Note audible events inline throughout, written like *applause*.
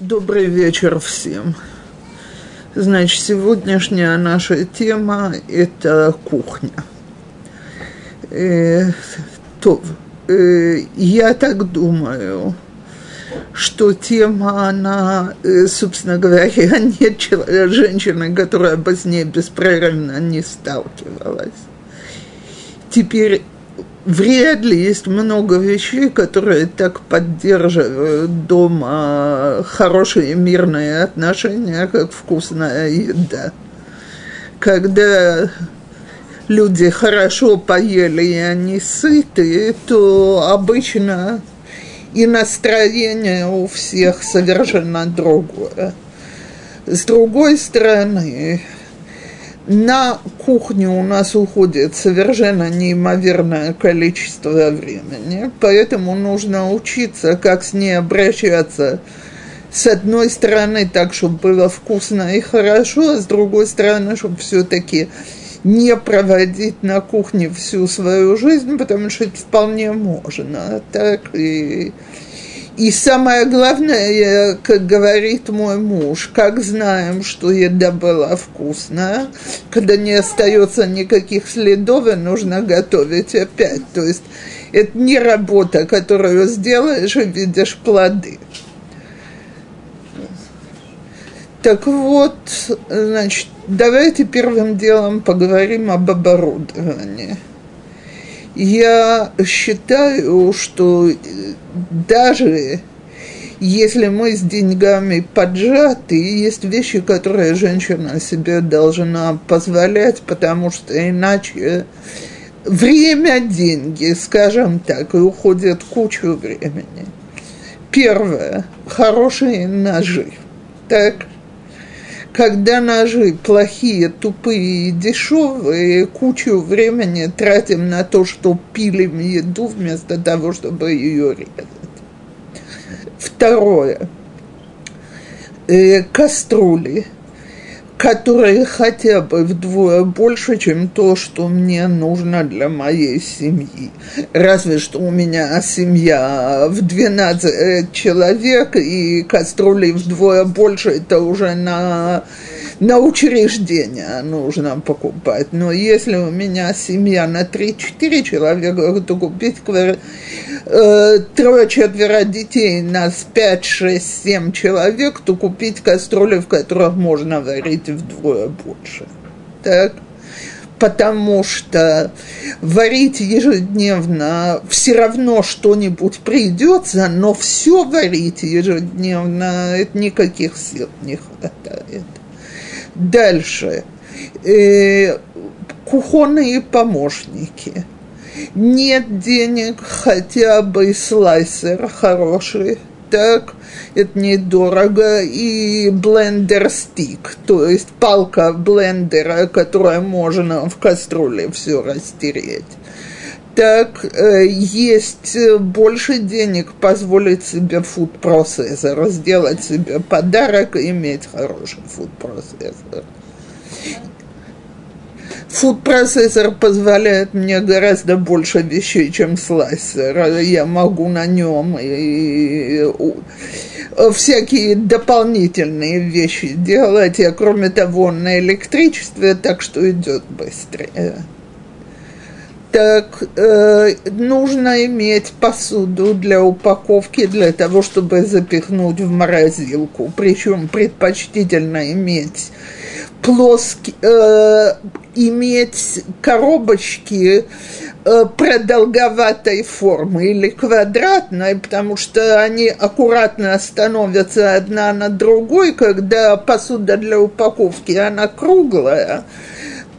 Добрый вечер всем. Значит, сегодняшняя наша тема – это кухня. Э, то, э, я так думаю, что тема, она, э, собственно говоря, *laughs* нет женщины, которая бы с ней беспрерывно не сталкивалась. Теперь вряд ли есть много вещей, которые так поддерживают дома хорошие мирные отношения, как вкусная еда. Когда люди хорошо поели и они сыты, то обычно и настроение у всех совершенно другое. С другой стороны, на кухню у нас уходит совершенно неимоверное количество времени, поэтому нужно учиться, как с ней обращаться. С одной стороны, так, чтобы было вкусно и хорошо, а с другой стороны, чтобы все-таки не проводить на кухне всю свою жизнь, потому что это вполне можно. Так и и самое главное, как говорит мой муж, как знаем, что еда была вкусная, когда не остается никаких следов, и нужно готовить опять. То есть это не работа, которую сделаешь и видишь плоды. Так вот, значит, давайте первым делом поговорим об оборудовании я считаю, что даже если мы с деньгами поджаты, есть вещи, которые женщина себе должна позволять, потому что иначе время – деньги, скажем так, и уходит кучу времени. Первое – хорошие ножи. Так – когда ножи плохие, тупые и дешевые, кучу времени тратим на то, что пилим еду вместо того, чтобы ее резать. Второе. Э, кастрюли которые хотя бы вдвое больше, чем то, что мне нужно для моей семьи. Разве что у меня семья в 12 человек, и кастрюли вдвое больше, это уже на на учреждение нужно покупать. Но если у меня семья на 3-4 человека, то купить квар... э, трое-четверо детей, нас 5, 6, 7 человек, то купить кастрюли, в которых можно варить вдвое больше. Так? потому что варить ежедневно все равно что-нибудь придется, но все варить ежедневно, никаких сил не хватает. Дальше. Э, кухонные помощники. Нет денег, хотя бы слайсер хороший. Так, это недорого. И блендер-стик, то есть палка блендера, которая можно в кастрюле все растереть так э, есть больше денег позволить себе фуд-процессор, сделать себе подарок и иметь хороший фуд-процессор. Фуд-процессор позволяет мне гораздо больше вещей, чем слайсер. Я могу на нем и, всякие дополнительные вещи делать, а кроме того, на электричестве, так что идет быстрее так э, нужно иметь посуду для упаковки для того, чтобы запихнуть в морозилку. Причем предпочтительно иметь плоские, э, иметь коробочки э, продолговатой формы или квадратной, потому что они аккуратно становятся одна на другой, когда посуда для упаковки, она круглая,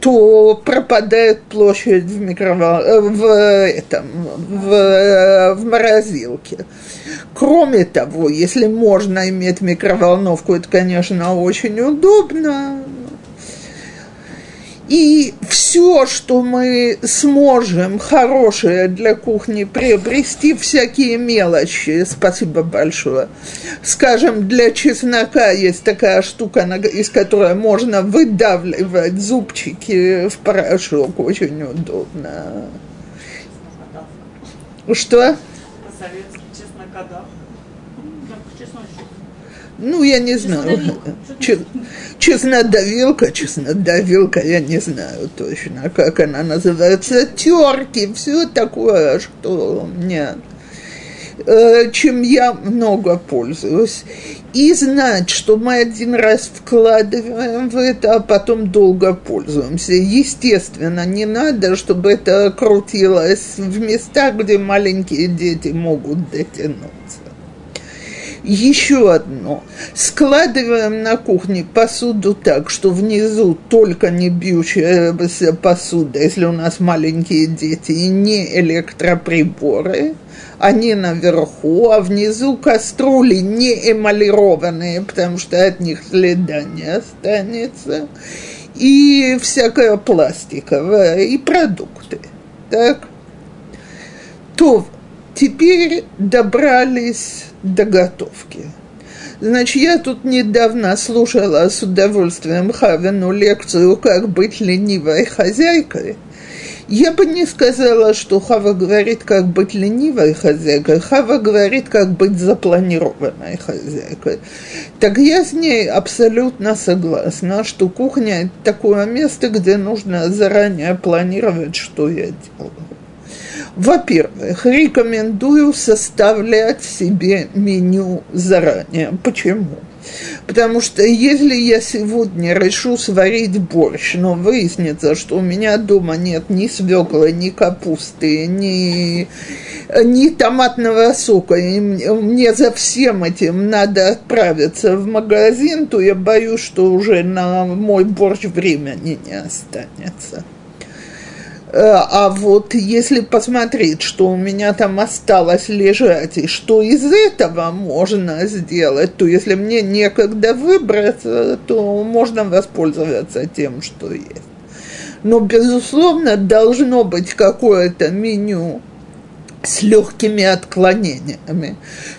то пропадает площадь в, микровол... Э, в, этом, в, в морозилке. Кроме того, если можно иметь микроволновку, это, конечно, очень удобно, и все, что мы сможем хорошее для кухни приобрести, всякие мелочи, спасибо большое. Скажем, для чеснока есть такая штука, из которой можно выдавливать зубчики в порошок, очень удобно. Что? Ну, я не знаю. Чеснодавилка, чеснодавилка, я не знаю точно, как она называется. Терки, все такое, что мне Э, чем я много пользуюсь. И знать, что мы один раз вкладываем в это, а потом долго пользуемся. Естественно, не надо, чтобы это крутилось в местах, где маленькие дети могут дотянуться. Еще одно. Складываем на кухне посуду так, что внизу только не бьющаяся посуда, если у нас маленькие дети, и не электроприборы – они наверху, а внизу кастрюли не эмалированные, потому что от них следа не останется, и всякая пластиковая, и продукты. Так? То теперь добрались до готовки. Значит, я тут недавно слушала с удовольствием Хавину лекцию «Как быть ленивой хозяйкой», я бы не сказала, что Хава говорит, как быть ленивой хозяйкой. Хава говорит, как быть запланированной хозяйкой. Так я с ней абсолютно согласна, что кухня – это такое место, где нужно заранее планировать, что я делаю. Во-первых, рекомендую составлять себе меню заранее. Почему? Потому что если я сегодня решу сварить борщ, но выяснится, что у меня дома нет ни свеклы, ни капусты, ни, ни томатного сока, и мне за всем этим надо отправиться в магазин, то я боюсь, что уже на мой борщ времени не останется. Э, а вот если посмотреть, что у меня там осталось лежать, и что из этого можно сделать, то если мне некогда выбраться, то можно воспользоваться тем, что есть. Но, безусловно, должно быть какое-то меню с легкими отклонениями.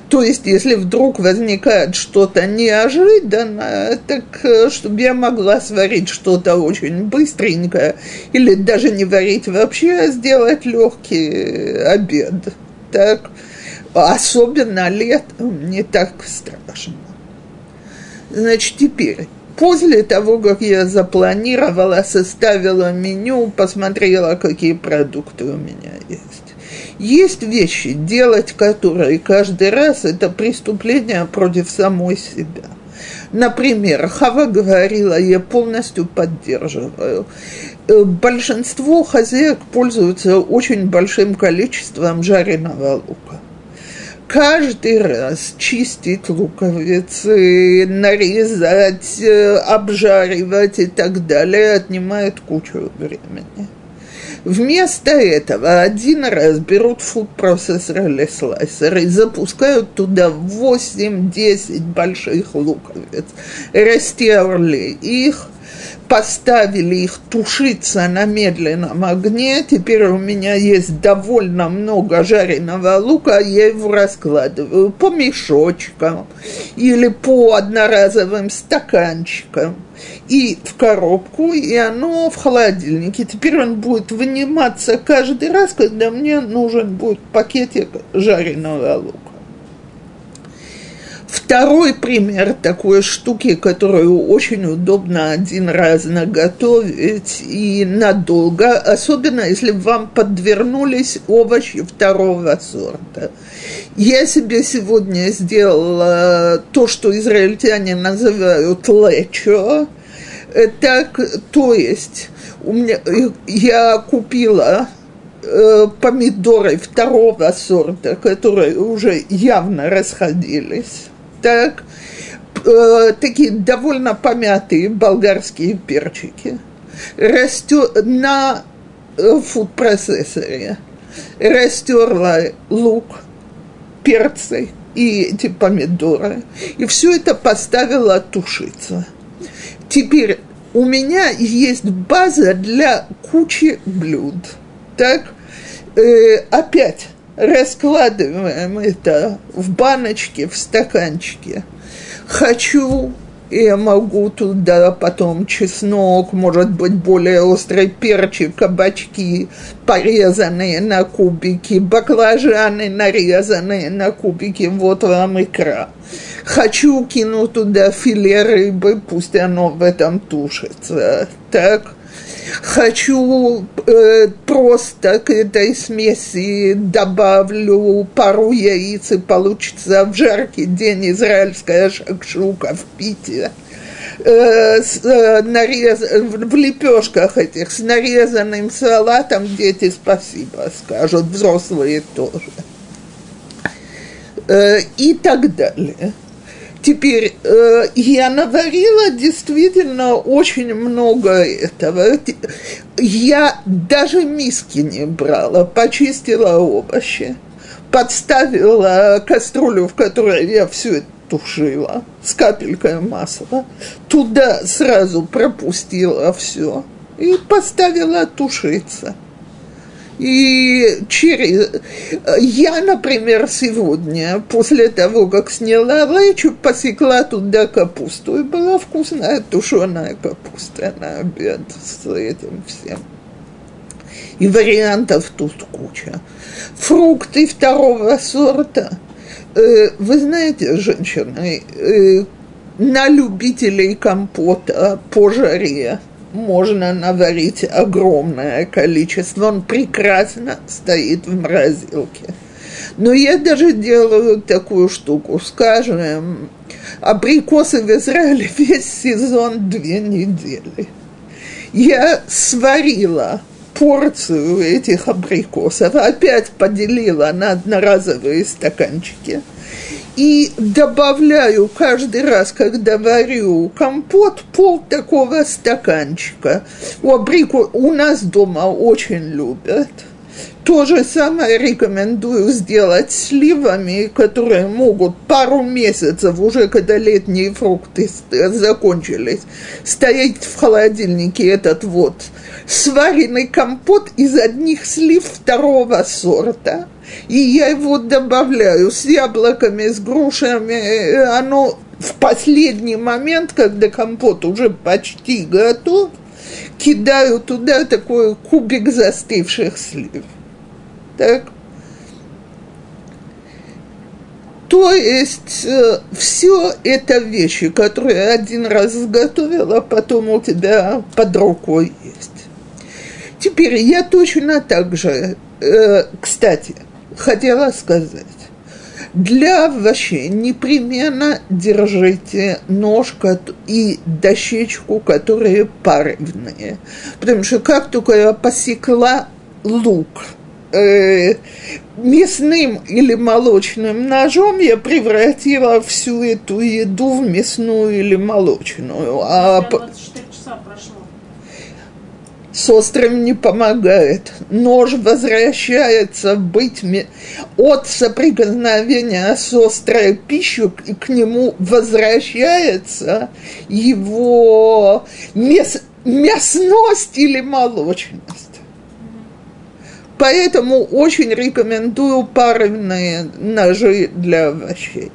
То есть, если вдруг возникает что-то неожиданное, так э, чтобы я могла сварить что-то очень быстренькое, или даже не варить вообще, а сделать легкий обед. Так, особенно летом не так страшно. Значит, теперь после того, как я запланировала, составила меню, посмотрела, какие продукты у меня есть. Есть вещи, делать которые каждый раз это преступление против самой себя. Например, Хава говорила, я полностью поддерживаю. Э, большинство хозяек пользуются очень большим количеством жареного лука каждый раз чистить луковицы, нарезать, э, обжаривать и так далее отнимает кучу времени. Вместо этого один раз берут фуд-процессор или слайсер и запускают туда 8-10 больших луковиц, растерли их, поставили их тушиться на медленном огне. Теперь у меня есть довольно много жареного лука, я его раскладываю по мешочкам или по одноразовым стаканчикам и в коробку, и оно в холодильнике. Теперь он будет выниматься каждый раз, когда мне нужен будет пакетик жареного лука. Второй пример такой штуки, которую очень удобно один раз наготовить и надолго, особенно если вам подвернулись овощи второго сорта. Я себе сегодня сделала то, что израильтяне называют лечо. Так, то есть у меня, я купила э, помидоры второго сорта, которые уже явно расходились так, э, такие довольно помятые болгарские перчики, растет на э, фуд-процессоре, растерла лук, перцы и эти помидоры, и все это поставила тушиться. Теперь у меня есть база для кучи блюд. Так, э, опять раскладываем это в баночке, в стаканчике. Хочу я могу туда потом чеснок, может быть, более острый перчик, кабачки, порезанные на кубики, баклажаны, нарезанные на кубики, вот вам икра. Хочу кинуть туда филе рыбы, пусть оно в этом тушится. Так, хочу э, просто к этой смеси добавлю пару яиц и получится в жаркий день израильская шакшука в Пите. Э, с, э, нарез, в лепешках этих с нарезанным салатом дети спасибо скажут, взрослые тоже. Э, и так далее. Теперь э, я наварила действительно очень много этого. Я даже миски не брала, почистила овощи, подставила кастрюлю, в которой я все это тушила с капелькой масла, туда сразу пропустила все и поставила тушиться. И через... Я, например, сегодня, после того, как сняла лечу, посекла туда капусту. И была вкусная тушеная капуста на обед с этим всем. И вариантов тут куча. Фрукты второго сорта. Э, вы знаете, женщины, э, на любителей компота по жаре можно наварить огромное количество, он прекрасно стоит в морозилке. Но я даже делаю такую штуку, скажем, абрикосы в Израиле *laughs* весь сезон две недели. Я сварила порцию этих абрикосов, опять поделила на одноразовые стаканчики – и добавляю каждый раз, когда варю компот, пол такого стаканчика. У абрику у нас дома очень любят. То же самое рекомендую сделать сливами, которые могут пару месяцев, уже когда летние фрукты закончились, стоять в холодильнике этот вот сваренный компот из одних слив второго сорта – и я его добавляю с яблоками, с грушами, оно в последний момент, когда компот уже почти готов, кидаю туда такой кубик застывших слив. Так. То есть э, все это вещи, которые один раз изготовила, потом у тебя под рукой есть. Теперь я точно так же, э, кстати, хотела сказать. Для овощей непременно держите нож и дощечку, которые паривные. Потому что как только я посекла лук, э, мясным или молочным ножом я превратила всю эту еду в мясную или молочную. А 24 часа прошло с острым не помогает. Нож возвращается быть от соприкосновения с острой пищей, к нему возвращается его мяс, мясность или молочность. Поэтому очень рекомендую парные ножи для овощей.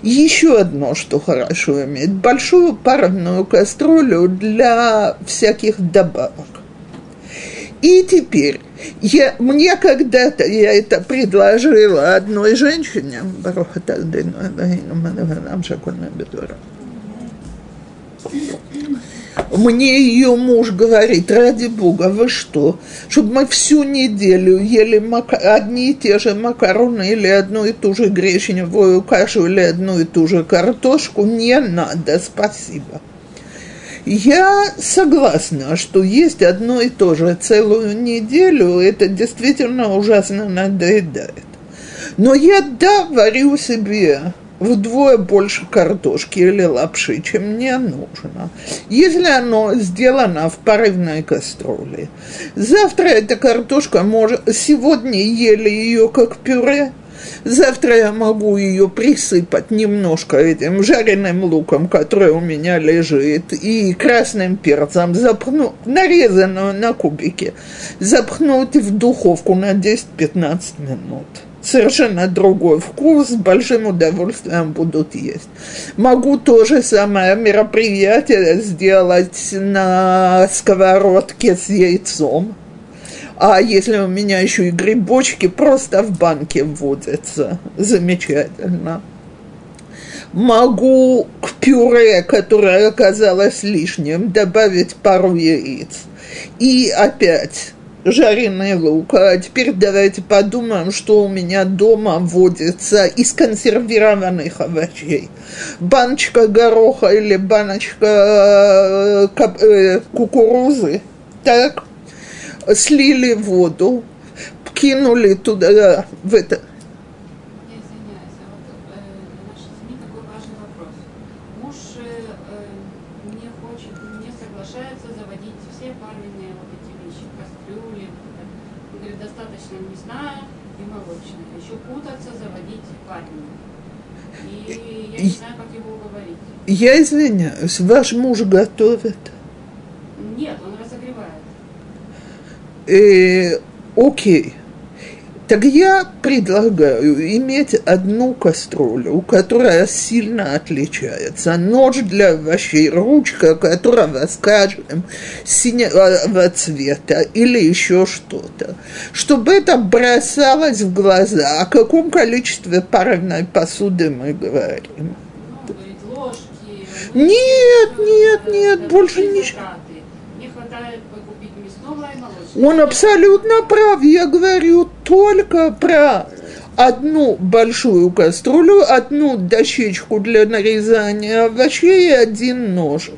Еще одно, что хорошо иметь, большую парную кастрюлю для всяких добавок. И теперь, я, мне когда-то я это предложила одной женщине, мне ее муж говорит, ради бога, вы что, чтобы мы всю неделю ели мака- одни и те же макароны или одну и ту же гречневую кашу или одну и ту же картошку, не надо, спасибо. Я согласна, что есть одно и то же целую неделю, это действительно ужасно надоедает. Но я, да, варю себе вдвое больше картошки или лапши, чем мне нужно, если оно сделано в порывной кастрюле. Завтра эта картошка может... Сегодня ели ее как пюре, Завтра я могу ее присыпать немножко этим жареным луком, который у меня лежит, и красным перцем, запну, нарезанную на кубики, запхнуть в духовку на 10-15 минут. совершенно другой вкус, с большим удовольствием будут есть. Могу то же самое мероприятие сделать на сковородке с яйцом. А если у меня еще и грибочки просто в банке вводятся, замечательно. Могу к пюре, которое оказалось лишним, добавить пару яиц. И опять жареный лук. А теперь давайте подумаем, что у меня дома водится из консервированных овощей. Баночка гороха или баночка э, э, кукурузы. Так, слили воду, кинули туда, в это, Я извиняюсь, а вот э, для нашей семьи такой важный вопрос. Муж не хочет, не соглашается заводить все пальменные вот эти вещи, кастрюли. вот это. Он говорит, достаточно мясная и молочная. Еще путаться, заводить пальменные. И я не знаю, как его уговорить. Я извиняюсь, ваш муж готовит. Нет, он разогревает. Э, окей. Так я предлагаю иметь одну кастрюлю, которая сильно отличается. Нож для овощей, ручка которого, скажем, синего цвета или еще что-то. Чтобы это бросалось в глаза, о каком количестве парной посуды мы говорим. Ложки. Нет, нет, нет, больше затраты. Не хватает купить мясного и молочного. Он абсолютно прав. Я говорю только про одну большую кастрюлю, одну дощечку для нарезания овощей и один нож.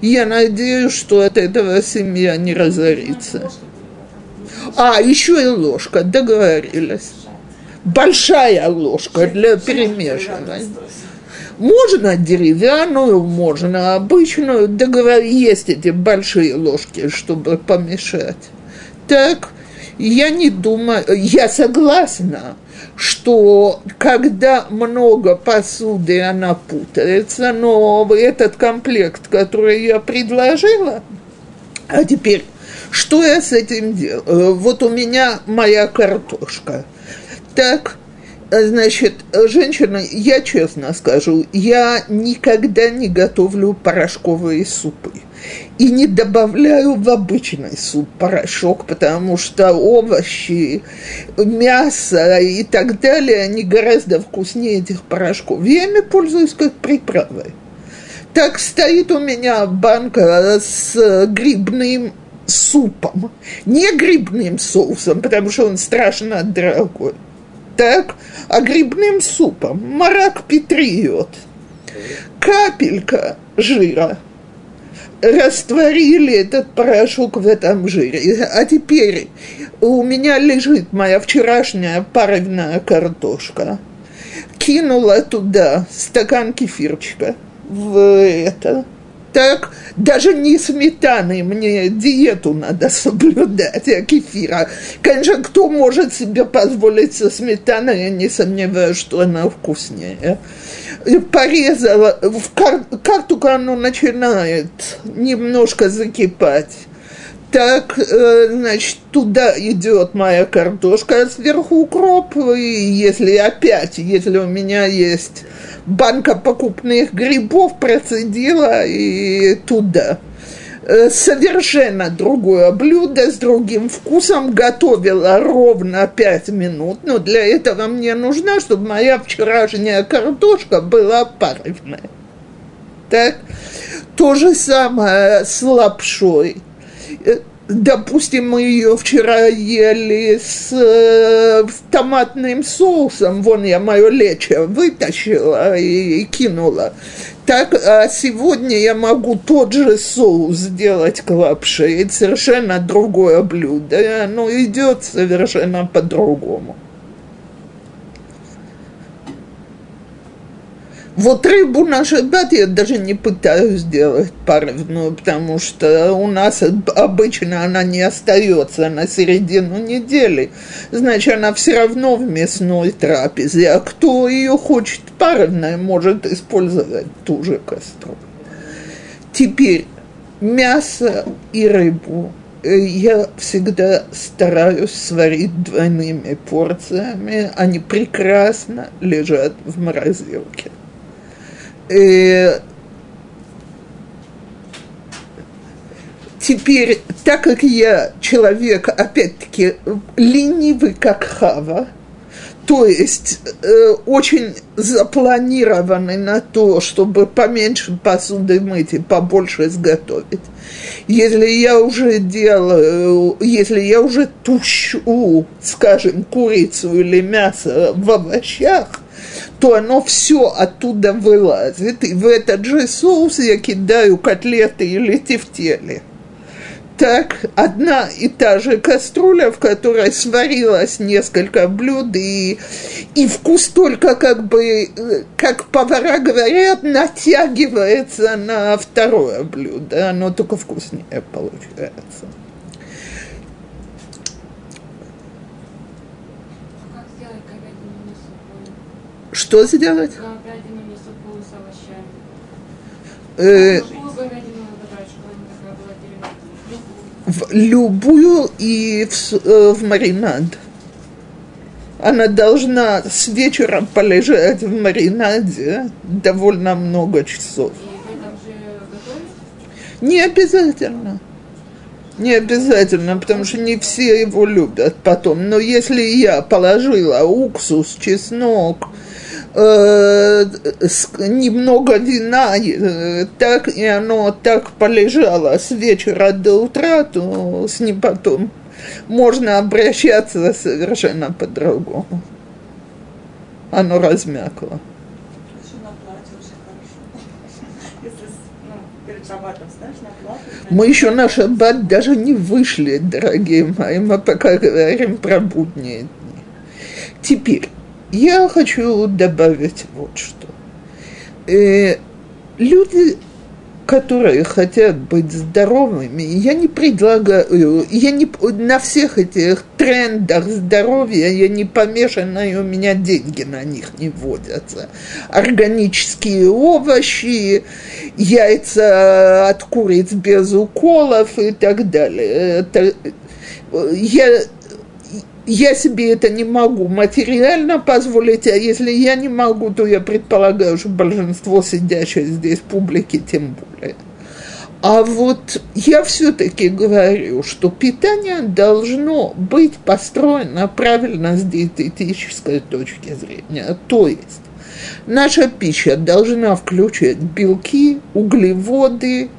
Я надеюсь, что от этого семья не разорится. А, еще и ложка, договорились. Большая ложка для перемешивания. Можно деревянную, можно обычную. Договор... Есть эти большие ложки, чтобы помешать. Так, я не думаю, я согласна, что когда много посуды, она путается, но этот комплект, который я предложила, а теперь, что я с этим делаю? Вот у меня моя картошка. Так, значит, женщина, я честно скажу, я никогда не готовлю порошковые супы. И не добавляю в обычный суп порошок, потому что овощи, мясо и так далее, они гораздо вкуснее этих порошков. Я ими пользуюсь как приправой. Так стоит у меня банка с грибным супом, не грибным соусом, потому что он страшно дорогой, так, а грибным супом, марак петриот, капелька жира, растворили этот порошок в этом жире. А теперь у меня лежит моя вчерашняя паровная картошка. Кинула туда стакан кефирчика в это. Так, даже не сметаны, мне диету надо соблюдать, а кефира. Конечно, кто может себе позволить со сметаной, я не сомневаюсь, что она вкуснее. И порезала, в кар, как только оно начинает немножко закипать, так, э, значит, туда идет моя картошка, а сверху укроп, и если опять, если у меня есть банка покупных грибов, процедила и туда. Э, Совершенно другое блюдо с другим вкусом, готовила ровно 5 минут, но для этого мне нужно, чтобы моя вчерашняя картошка была паровная. Так, то же самое с лапшой Э, допустим, мы ее вчера ели с, э, томатным соусом, вон я мое лечо вытащила и, и кинула. Так, а сегодня я могу тот же соус сделать к лапше, это совершенно другое блюдо, и оно идет совершенно по-другому. Вот рыбу на шаббат я даже не пытаюсь делать паровную, потому что у нас обычно она не остается на середину недели. Значит, она все равно в мясной трапезе. А кто ее хочет паровной, может использовать ту же кастрюлю. Теперь мясо и рыбу э, я всегда стараюсь сварить двойными порциями. Они прекрасно лежат в морозилке. Э, теперь, так как я человек, опять-таки, ленивый, как Хава, то есть э, очень запланированный на то, чтобы поменьше посуды мыть и побольше изготовить. Если я уже делаю, если я уже тущу, скажем, курицу или мясо в овощах, то оно все оттуда вылазит, и в этот же соус я кидаю котлеты или тефтели так одна и та же кастрюля, в которой сварилось несколько блюд, и, и вкус только как бы, как повара говорят, натягивается на второе блюдо, оно только вкуснее получается. Что сделать? Э, в любую и в, э, в маринад. Она должна с вечера полежать в маринаде довольно много часов. Не обязательно. Не обязательно, потому что не все его любят потом. Но если я положила уксус, чеснок, э, немного вина, э, так и оно так полежало с вечера до утра, то с ним потом можно обращаться совершенно по-другому. Оно размякло. *laughs* Мы еще на шаббат даже не вышли, дорогие мои, мы пока говорим про будние дни. Теперь, я хочу добавить вот что. Э, люди, которые хотят быть здоровыми, я не предлагаю, я не на всех этих трендах здоровья, я не помешана, и у меня деньги на них не водятся. Органические овощи, яйца от куриц без уколов и так далее. Это, я я себе это не могу материально позволить, а если я не могу, то я предполагаю, что большинство сидящей здесь публики тем более. А вот я все-таки говорю, что питание должно быть построено правильно с диететической точки зрения. То есть наша пища должна включать белки, углеводы,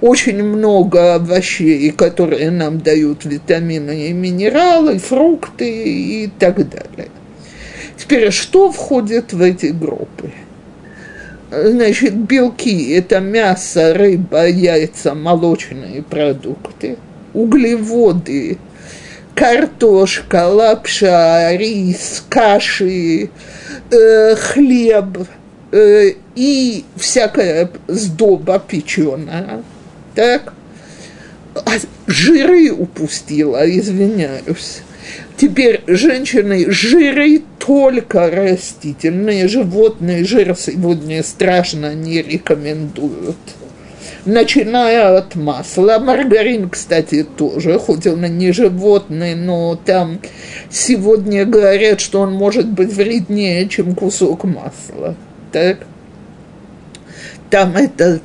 очень много овощей, которые нам дают витамины и минералы, фрукты и так далее. Теперь, что входит в эти группы? Значит, белки – это мясо, рыба, яйца, молочные продукты. Углеводы – картошка, лапша, рис, каши, э, хлеб э, и всякая сдоба печеная – так? А жиры упустила, извиняюсь. Теперь женщины жиры только растительные, животные жир сегодня страшно не рекомендуют. Начиная от масла, маргарин, кстати, тоже, хоть он и не животный, но там сегодня говорят, что он может быть вреднее, чем кусок масла. Так? Там этот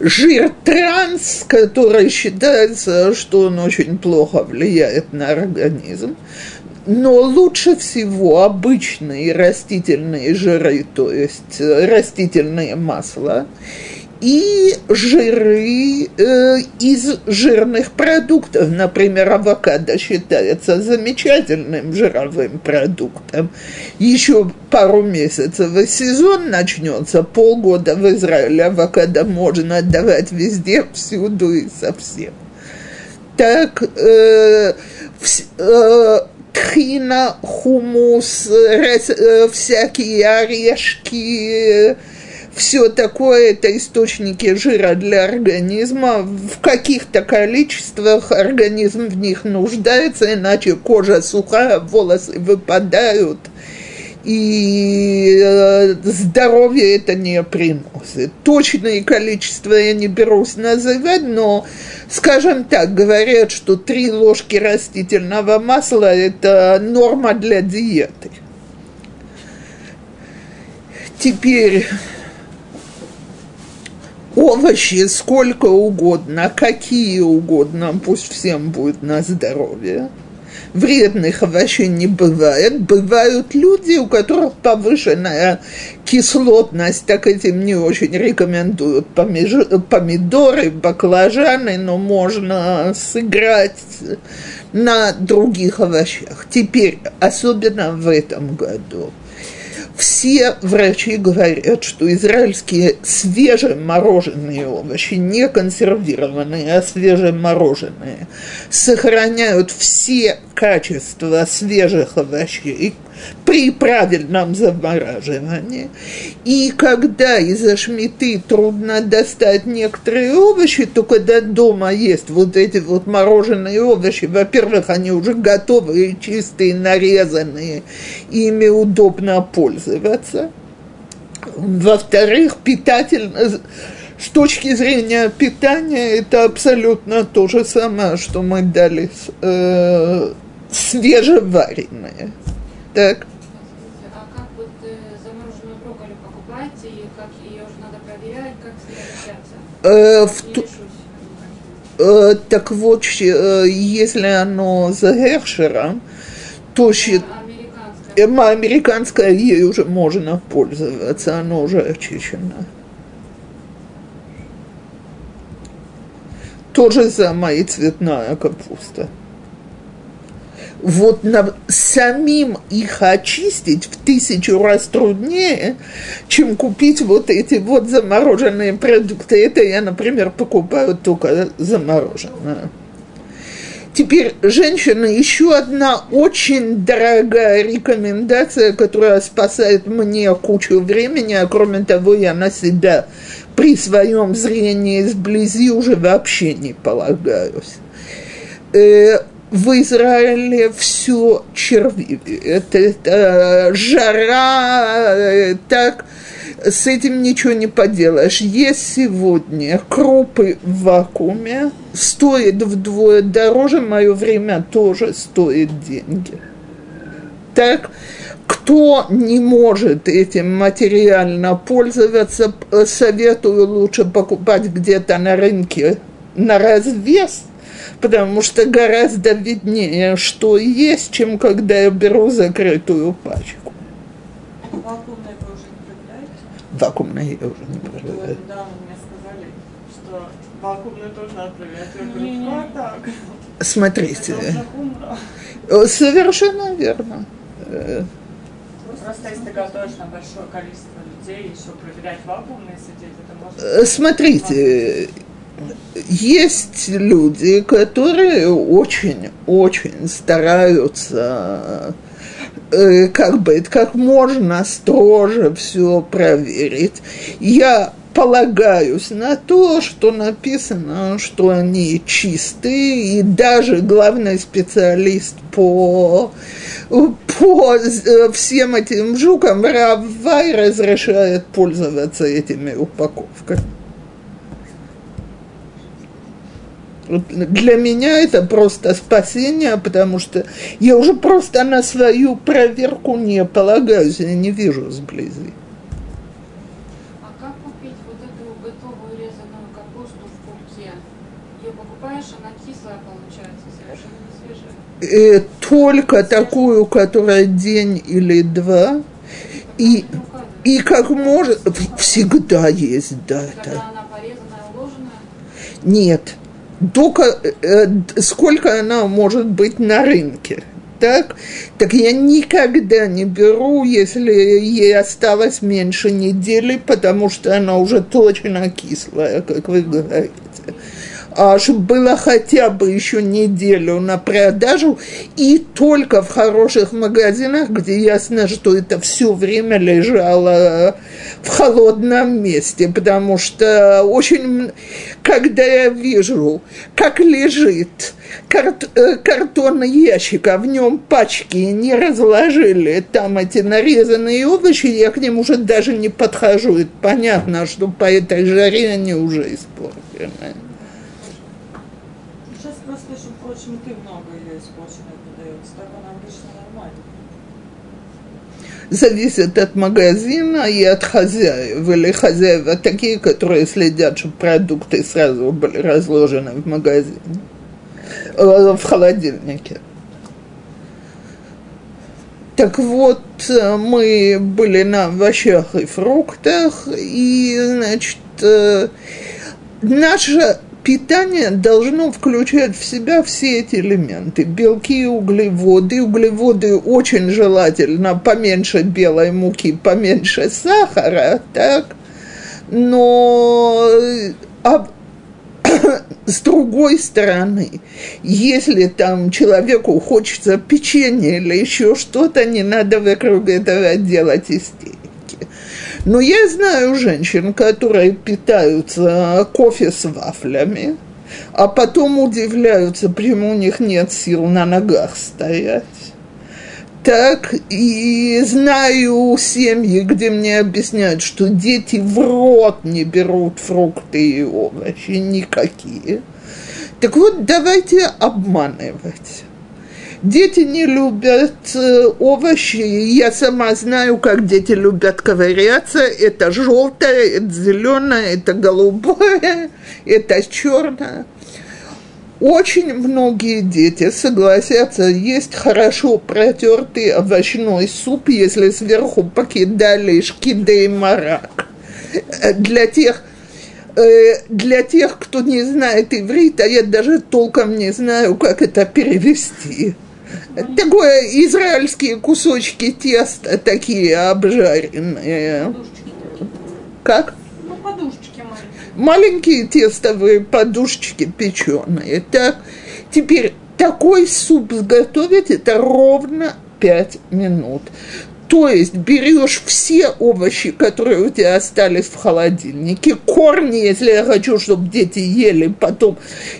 жир транс, который считается, что он очень плохо влияет на организм. Но лучше всего обычные растительные жиры, то есть растительные масла и жиры э, из жирных продуктов. Например, авокадо считается замечательным жировым продуктом. Еще пару месяцев и сезон начнется, полгода в Израиле авокадо можно давать везде, всюду и совсем. Так, э, вс, э, тхина, хумус, э, всякие орешки, все такое это источники жира для организма. В каких-то количествах организм в них нуждается, иначе кожа сухая, волосы выпадают и э, здоровье это не приносит. Точное количество я не берусь называть, но, скажем так, говорят, что три ложки растительного масла – это норма для диеты. Теперь овощи сколько угодно, какие угодно, пусть всем будет на здоровье – вредных овощей не бывает. Бывают люди, у которых повышенная кислотность, так этим не очень рекомендуют помидоры, баклажаны, но можно сыграть на других овощах. Теперь, особенно в этом году – все врачи говорят, что израильские свежемороженые овощи, не консервированные, а свежемороженые, сохраняют все качества свежих овощей при правильном замораживании. И когда из-за шмиты трудно достать некоторые овощи, то когда дома есть вот эти вот мороженые овощи, во-первых, они уже готовые, чистые, нарезанные, ими удобно пользоваться. Во-вторых, питательно, с точки зрения питания это абсолютно то же самое, что мы дали э, свежеваренное. Так. А как вот э, замороженную брокколи покупаете, и как ее уже надо проверять, как с ней общаться? Э, э, так вот, если оно за Гершером, то. Американское. американское ей уже можно пользоваться, оно уже очищено. То же самое и цветная капуста вот на, самим их очистить в тысячу раз труднее, чем купить вот эти вот замороженные продукты. Это я, например, покупаю только замороженное. Теперь, женщина, еще одна очень дорогая рекомендация, которая спасает мне кучу времени, а кроме того, я на себя при своем зрении сблизи уже вообще не полагаюсь э, в Израиле все черви. Это, это жара, так с этим ничего не поделаешь. Есть сегодня крупы в вакууме, стоит вдвое дороже, мое время тоже стоит деньги. Так, кто не может этим материально пользоваться, советую лучше покупать где-то на рынке на развес – потому что гораздо виднее, что есть, чем когда я беру закрытую пачку. Вакуумные вы уже не проверяете? Вакуумные я уже не проверяю. Да, мне сказали, что вакуумные тоже надо проверять. Я говорю, ну а так? Смотрите. Э, Совершенно верно. Э, Просто если ты готовишь на большое количество людей, еще проверять вакуумные сидеть, это можно... Э, смотрите, есть люди, которые очень-очень стараются э, как бы как можно строже все проверить. Я полагаюсь на то, что написано, что они чистые, и даже главный специалист по, по э, всем этим жукам Раввай разрешает пользоваться этими упаковками. Для меня это просто спасение, потому что я уже просто на свою проверку не полагаюсь, я не вижу сблизи. А как купить вот эту готовую резаную капусту в кульке? Ее покупаешь, она кислая получается, совершенно не свежая. Э, только такую, которая день или два. И, и как может, всегда есть, да. Когда она порезанная, уложенная? Нет, только э, сколько она может быть на рынке. Так, так я никогда не беру, если ей осталось меньше недели, потому что она уже точно кислая, как вы говорите. Аж было хотя бы еще неделю на продажу, и только в хороших магазинах, где ясно, что это все время лежало в холодном месте, потому что очень, когда я вижу, как лежит карт, э, картонный ящик, а в нем пачки не разложили там эти нарезанные овощи, я к ним уже даже не подхожу. Это понятно, что по этой жаре они уже испорчены. Сейчас просто слышу, впрочем, и ты много ее испорченной продается. Так она обычно нормально. Зависит от магазина и от хозяев. Или хозяева такие, которые следят, чтобы продукты сразу были разложены в магазине, э, в холодильнике. Так вот, э, мы были на овощах и фруктах, и, значит, э, наше питание должно включать в себя все эти элементы. Белки, углеводы. Углеводы очень желательно поменьше белой муки, поменьше сахара, так? Но а *coughs* с другой стороны, если там человеку хочется печенье или еще что-то, не надо вокруг этого делать истерики. Но я знаю женщин, которые питаются кофе с вафлями, а потом удивляются, почему у них нет сил на ногах стоять. Так, и знаю семьи, где мне объясняют, что дети в рот не берут фрукты и овощи никакие. Так вот, давайте обманывать. Дети не любят э, овощи. Я сама знаю, как дети любят ковыряться. Это желтое, это зеленое, это голубое, *laughs* это черное. Очень многие дети согласятся есть хорошо протертый овощной суп, если сверху покидали шкиды и марак. Для тех, э, для тех, кто не знает иврит, а я даже толком не знаю, как это перевести. Такое израильские кусочки теста, такие обжаренные. Как? Ну, подушечки маленькие. маленькие тестовые подушечки печеные. Так, теперь такой суп сготовить это ровно 5 минут. То есть берешь все овощи, которые у тебя остались в холодильнике, корни, если я хочу, чтобы дети ели потом,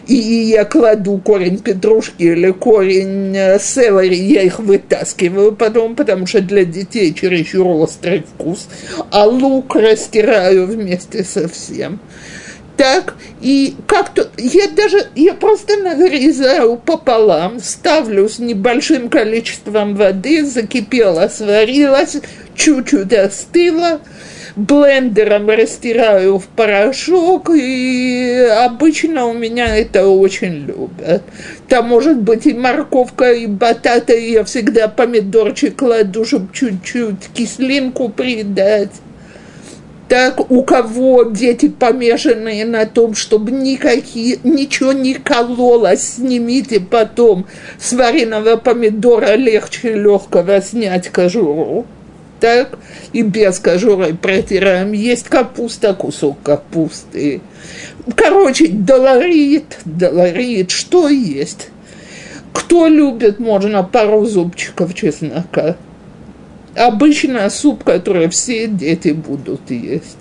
и я кладу корень петрушки или корень э, селери, я их вытаскиваю потом, потому что для детей чересчур острый вкус, а лук растираю вместе со всем так, и как-то, я даже, я просто нарезаю пополам, ставлю с небольшим количеством воды, закипела, сварилась, чуть-чуть остыла, блендером растираю в порошок, и обычно у меня это очень любят. Там может быть и морковка, и батата, и я всегда помидорчик кладу, чтобы чуть-чуть кислинку придать так у кого дети помешанные на том, чтобы никакие, ничего не кололось, снимите потом с вареного помидора легче легкого снять кожуру. Так, и без кожуры протираем. Есть капуста, кусок капусты. Короче, доларит, доларит, что есть. Кто любит, можно пару зубчиков чеснока обычно суп, который все дети будут есть.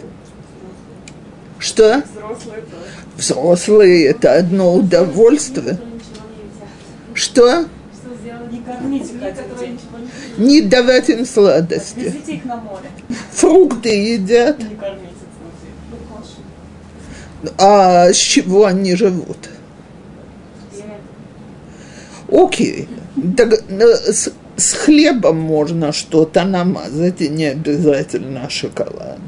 Что? Взрослые это одно удовольствие. Что? Не давать им сладости. Фрукты едят. А с чего они живут? Окей. Так, э, с, хлебом можно что-то намазать, и не обязательно шоколад.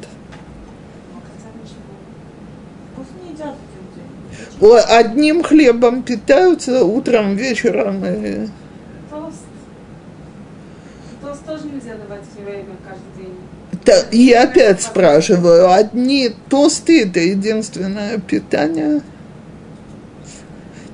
Одним хлебом питаются утром, вечером. И... Тост. Тост тоже нельзя давать все время, каждый день. Та- И опять спрашиваю, одни тосты – это единственное питание?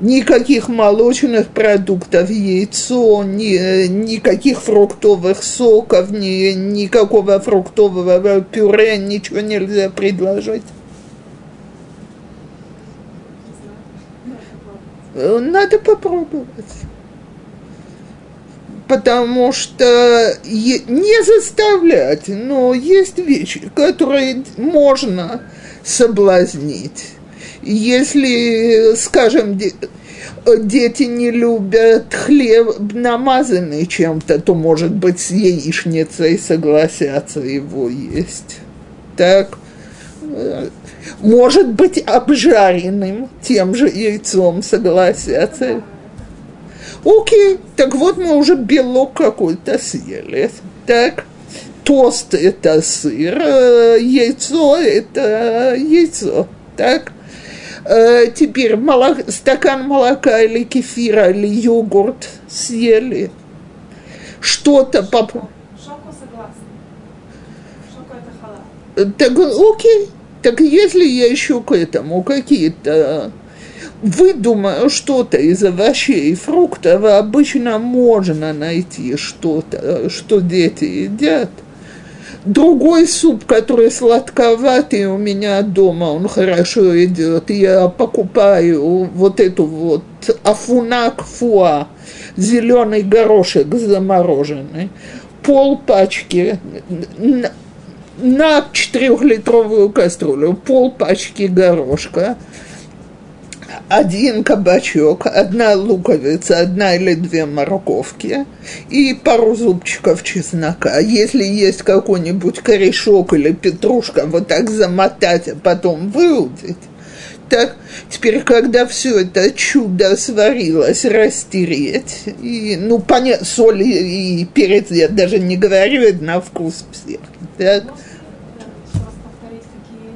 Никаких молочных продуктов, яйцо, ни, никаких фруктовых соков, ни, никакого фруктового пюре, ничего нельзя предложить. Э, Надо попробовать. Потому что не заставлять, но есть вещи, которые можно соблазнить. Если, скажем, дети не любят хлеб намазанный чем-то, то, может быть, с яичницей согласятся его есть. Так, может быть, обжаренным тем же яйцом согласятся. Окей, так вот мы уже белок какой-то съели. Так, тост – это сыр, э, яйцо – это яйцо. Так, Э, теперь молок, стакан молока или кефира или йогурт съели. Что-то поп... Шоку согласна. Шоку это халат. Так, окей. Так если я еще к этому какие-то выдумаю что-то из овощей и фруктов, обычно можно найти что-то, что дети едят. Другой суп, который сладковатый у меня дома, он хорошо идет. Я покупаю вот эту вот афунак фуа, зеленый горошек замороженный, пол пачки на- четырехлитровую кастрюлю, пол пачки горошка, один кабачок, одна луковица, одна или две морковки и пару зубчиков чеснока. Если есть какой-нибудь корешок или петрушка, вот так замотать, а потом выудить. Так, теперь, когда все это чудо сварилось, растереть, и, ну, понятно, соль и, перец, я даже не говорю, на вкус всех. Так. Можете еще раз повторить, какие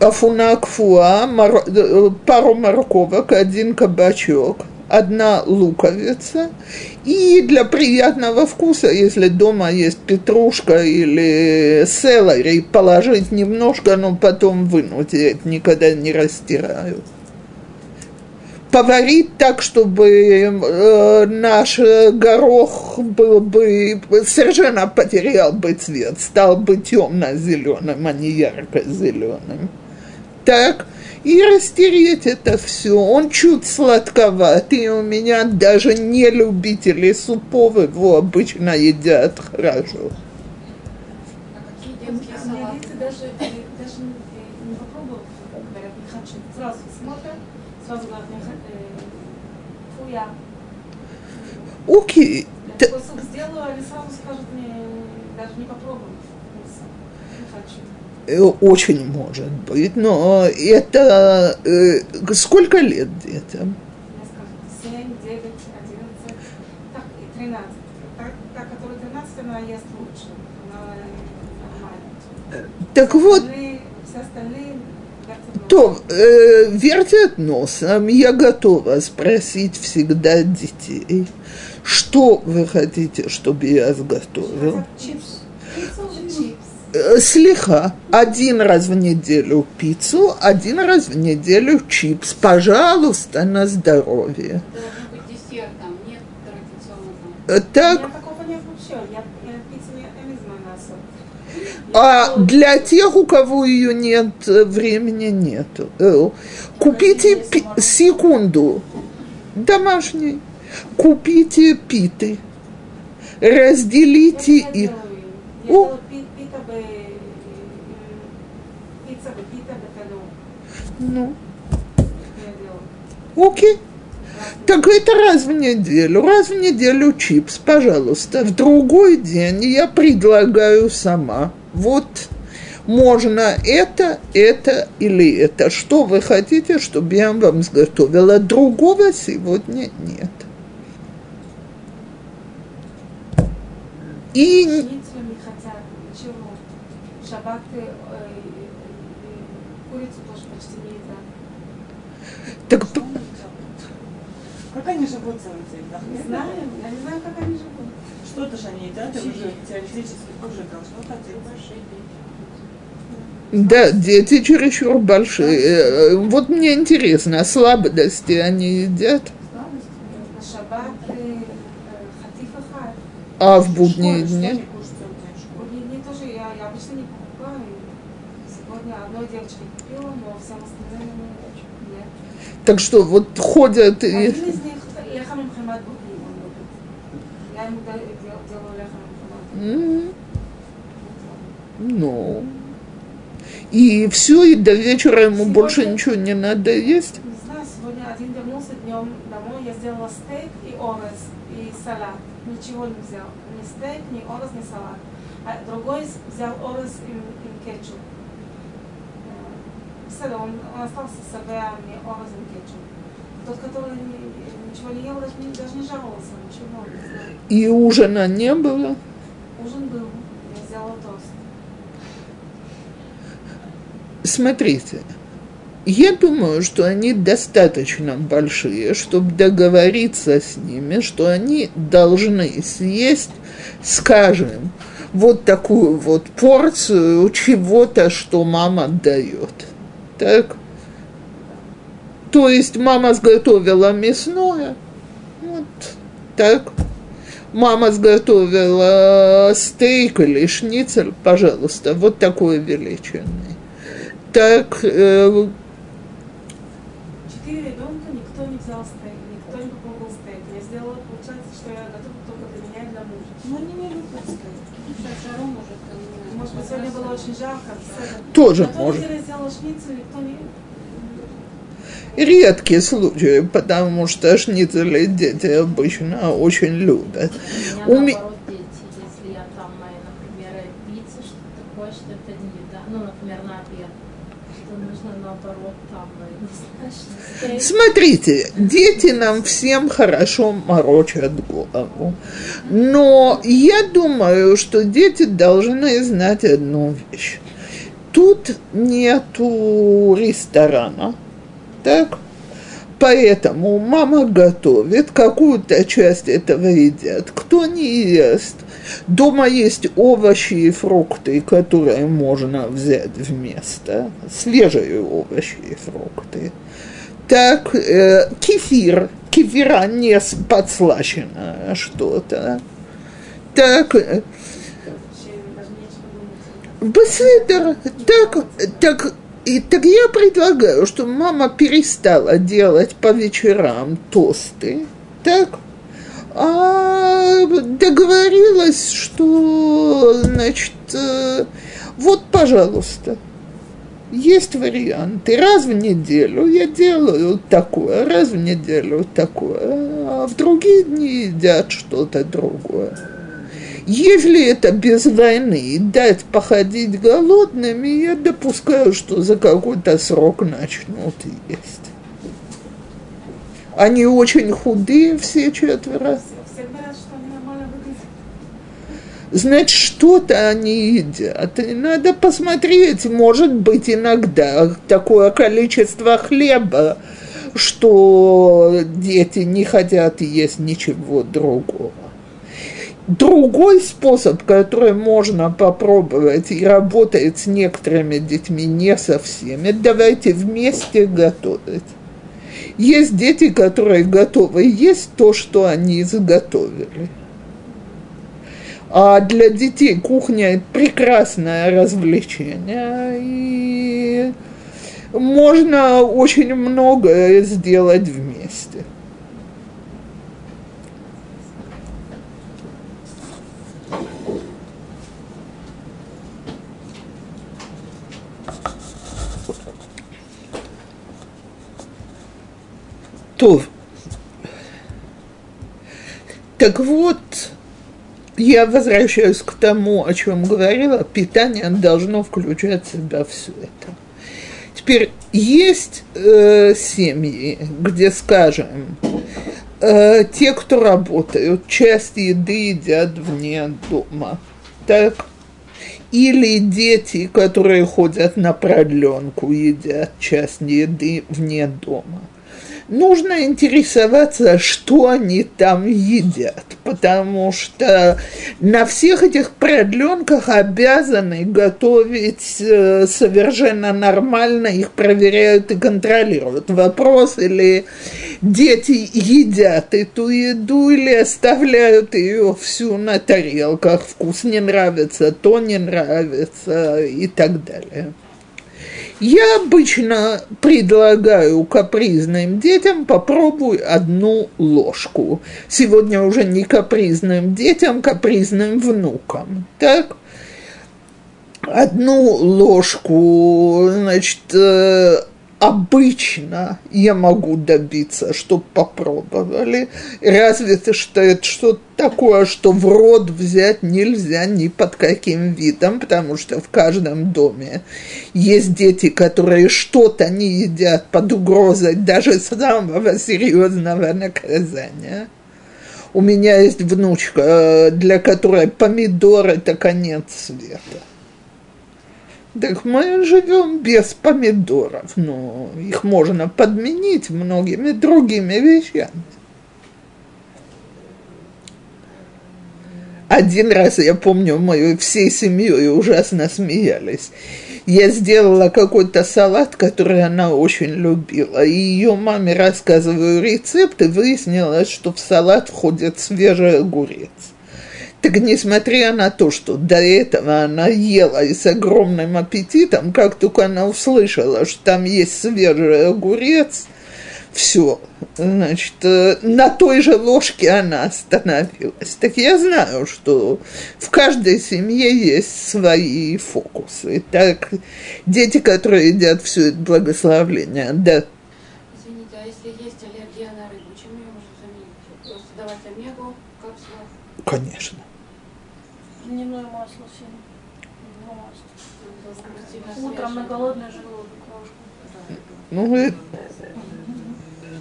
лакфуа? Афунак фуа, мор- э, пару морковок, один кабачок, одна луковица. И для приятного вкуса, если дома есть петрушка или селери, положить немножко, но потом вынуть. Я это никогда не растираю. Поварить так, чтобы э, наш горох был бы совершенно потерял бы цвет, стал бы темно-зеленым, а не ярко-зеленым так, и растереть это все. Он чуть сладковатый, у меня даже не любители супов его обычно едят хорошо. А какие детские У меня салаты? дети даже, даже не попробовали, говорят, не хочу. Сразу смотрят, сразу говорят, не ха- фу я. Окей, Я Т- такой суп сделаю, они сразу скажут мне, даже не попробовали вкуса. Не хочу. э, очень может быть, но это э, сколько лет детям? Мне скажут 7, 9, 11, так, и 13. Та, та, которая 13, она ест лучше. Она э, нормальная. Так вот, Остальные- все остальные то э, вертят носом, я готова спросить всегда детей, что вы хотите, чтобы я сготовил? Хотят чипс. Пиццу или чипс? Э, Слегка. Один раз в неделю пиццу, один раз в неделю чипс. Пожалуйста, на здоровье. Должен быть десерт там, нет традиционного. Э, Так, а для тех, у кого ее нет, э, времени нет. Э, Купите пи- секунду. Домашний. Купите питы. Разделите их. О. Ну, окей. Так это раз в неделю, раз в неделю чипс, пожалуйста. В другой день я предлагаю сама. Вот можно это, это или это. Что вы хотите, чтобы я вам сготовила? Другого сегодня нет. И Шницель не хотят, ничего. В шаббат э, э, э, курицу тоже почти не едят. так? Как они живут целый день? да? Не знаю, я не знаю, как они живут. Что-то же они едят, уже теоретически хуже должно хотеть. Большие дети. да, дети чересчур большие. Э, Вот мне интересно, слабости они едят, э, э, а в будние Что- Что дни? они кушают целый день в школе? Мне, мне тоже, я, я обычно не покупаю. Сегодня сегодня одной девочке купила, но всем остальным нет. Так что вот ходят и... Один из них лехам им хемат букли, он любит. Я ему да- дел- делаю лехам им хемат. М, Ну. И все, и до вечера ему Сегодня- больше ничего не надо есть. Не знаю, сегодня один вернулся днем домой, я сделала стейк и орез, и салат. Ничего не взял. Ни стейк, ни орез, ни салат. А другой взял орез и, и кетчуп. Сада, он, он остался с Агаями Орозом Кетчем. Тот, который ничего не ел, даже не, даже не жаловался, ничего не знаю. И ужина не было? Ужин был, я взяла тост. Смотрите, я думаю, что они достаточно большие, чтобы договориться с ними, что они должны съесть, скажем, вот такую вот порцию чего-то, что мама дает. Так? То есть мама сготовила мясное, вот так. Мама сготовила стейк или шницель, пожалуйста, вот такой величины. Так, э, тоже может. Редкий случай, потому что шницели дети обычно очень любят. У У меня ми- наоборот дети, если я там, например, пицца, что такое, что это не еда, например, на обед, что нужно наоборот там, не знаю, что стейк. Смотрите, дети нам всем хорошо морочат голову. Но я думаю, что дети должны знать одну вещь. Тут нету ресторана, так? Поэтому мама готовит, какую-то часть этого едят. Кто не ест, дома есть овощи и фрукты, которые можно взять вместо, свежие овощи и фрукты. Так, э, кефир, кефира не подслащенное что-то. Так, э, Вообще даже нечего думать. Беседер, так, так, и так я предлагаю, что мама перестала делать по вечерам тосты, так, а договорилась, что, значит, э, вот, пожалуйста, есть варианты. Раз в неделю я делаю такое, раз в неделю такое, а в другие дни едят что-то другое. Если это без войны дать походить голодными, я допускаю, что за какой-то срок начнут есть. Они очень худые, все четверо. Значит, что-то они едят. И надо посмотреть, может быть, иногда такое количество хлеба, что дети не хотят есть ничего другого. Другой способ, который можно попробовать и работает с некоторыми детьми, не со всеми, давайте вместе готовить. Есть дети, которые готовы есть то, что они изготовили. А для детей кухня – прекрасное развлечение, и можно очень многое сделать вместе. То, так вот, я возвращаюсь к тому, о чем говорила, питание должно включать в себя все это. Теперь есть э, семьи, где, скажем, э, те, кто работают, часть еды едят вне дома, так? Или дети, которые ходят на продленку, едят часть еды вне дома нужно интересоваться, что они там едят, потому что на всех этих продленках обязаны готовить э, совершенно нормально, их проверяют и контролируют. Вопрос, или дети едят эту еду, или оставляют ее всю на тарелках, вкус не нравится, то не нравится и так далее. Я обычно предлагаю капризным детям попробуй одну ложку. Сегодня уже не капризным детям, капризным внукам. Так? Одну ложку, значит, э, обычно я могу добиться, чтобы попробовали. Разве это что это что-то такое, что в рот взять нельзя ни под каким видом, потому что в каждом доме есть дети, которые что-то не едят под угрозой даже самого серьезного наказания. У меня есть внучка, для которой помидор – это конец света. Так мы живем без помидоров, но их можно подменить многими другими вещами. Один раз, я помню, мы всей семьей ужасно смеялись. Я сделала какой-то салат, который она очень любила. И ее маме рассказываю рецепт, и выяснилось, что в салат входит свежий огурец. Так несмотря на то, что до этого она ела и с огромным аппетитом, как только она услышала, что там есть свежий огурец, все, значит, э, на той же ложке она остановилась. Так я знаю, что в каждой семье есть свои фокусы. Так, дети, которые едят все это благословление, да. Извините, а если есть аллергия на рыбу, чем ее можно заменить? Просто давать омегу, капсулу? Конечно. Льняное масло сильно. Утром на голодный желудок ложку. Ну, э,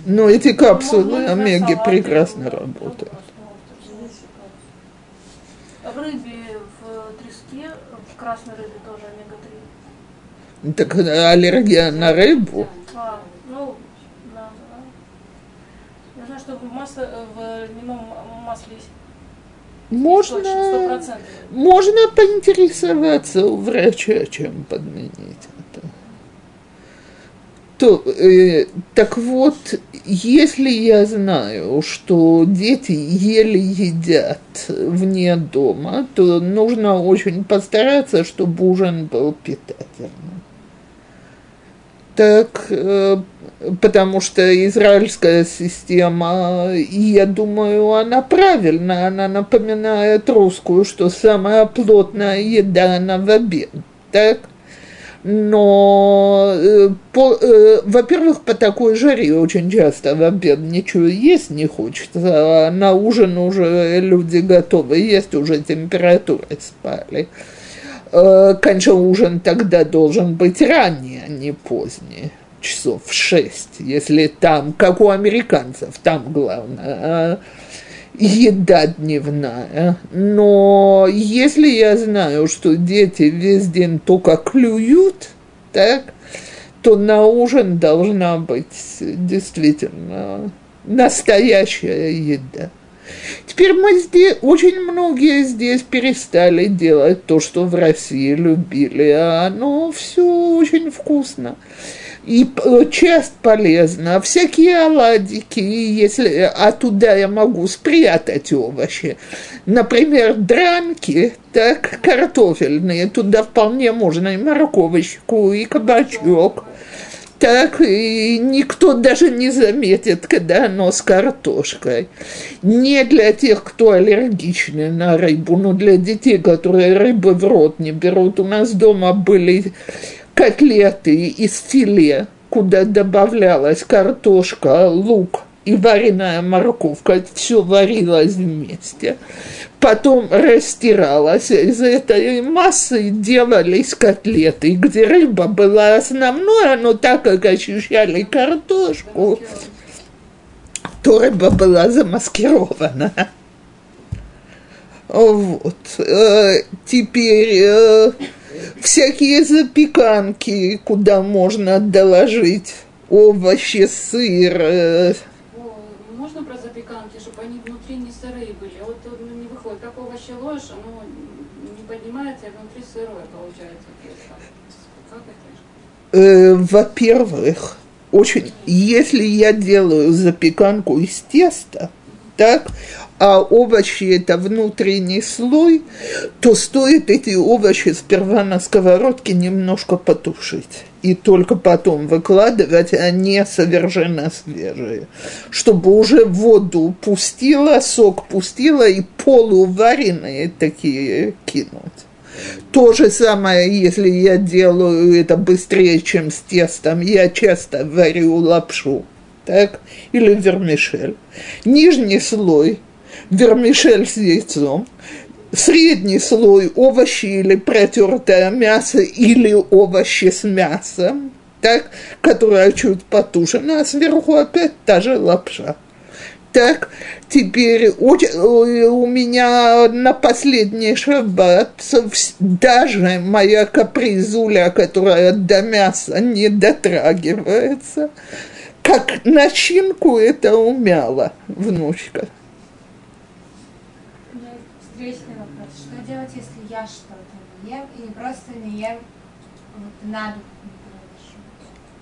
но эти капсулы омеги прекрасно ну, работают. В рыбе, в треске, в красной рыбе тоже омега-3. Так э, аллергия на рыбу. А, ну, да, да. Я знаю, что в, масло, э, в льняном масле есть Можно, можно поинтересоваться у врача, чем подменить это. То, э, так вот, если я знаю, что дети еле едят вне дома, то нужно очень постараться, чтобы ужин был питательным. Так, э, потому что израильская система, я думаю, она правильная, она напоминает русскую, что самая плотная еда, она в обед, так? Но, э, по, э, во-первых, по такой жаре очень часто в обед ничего есть не хочется, а на ужин уже люди готовы есть, уже температурой спали. Э, Конечно, ужин тогда должен быть ранний, а не поздний, часов в шесть, если там, как у американцев, там главное, а, еда дневная. Но если я знаю, что дети весь день только клюют, так, то на ужин должна быть действительно настоящая еда. Теперь мы здесь, очень многие здесь перестали делать то, что в России любили, а оно все очень вкусно. И э, часть полезна, всякие оладики, если, а туда я могу спрятать овощи. Например, дранки, так, картофельные, туда вполне можно и морковочку, и кабачок так и никто даже не заметит, когда оно с картошкой. Не для тех, кто аллергичны на рыбу, но для детей, которые рыбы в рот не берут. У нас дома были котлеты из филе, куда добавлялась картошка, лук и вареная морковка. Все варилось вместе. Потом растиралось. Из этой массы делались котлеты, где рыба была основной, но так как ощущали картошку, то рыба была замаскирована. Вот. Э, Теперь э, всякие запеканки, куда можно доложить овощи, сыр. э, Можно про запеканки, чтобы они внутри не сырые были? Вот ну, не выходит, овощи ложишь, оно не поднимается, и внутри сырое получается. Это? Э, Во-первых, очень, если я делаю запеканку из теста, так, а овощи это внутренний слой, то стоит эти овощи сперва на сковородке немножко потушить и только потом выкладывать, а не совершенно свежие, чтобы уже воду пустила, сок пустила и полуваренные такие кинуть. То же самое, если я делаю это быстрее, чем с тестом, я часто варю лапшу, так, или вермишель. Нижний слой вермишель с яйцом, средний слой овощи или протертое мясо или овощи с мясом, так, которая чуть потушена, а сверху опять та же лапша. Так, теперь у меня на последний шаббат даже моя капризуля, которая до мяса не дотрагивается, как начинку это умяла внучка. У меня встречный вопрос. Что делать, если я что-то не ем и не просто не ем вот, на дух не переношу?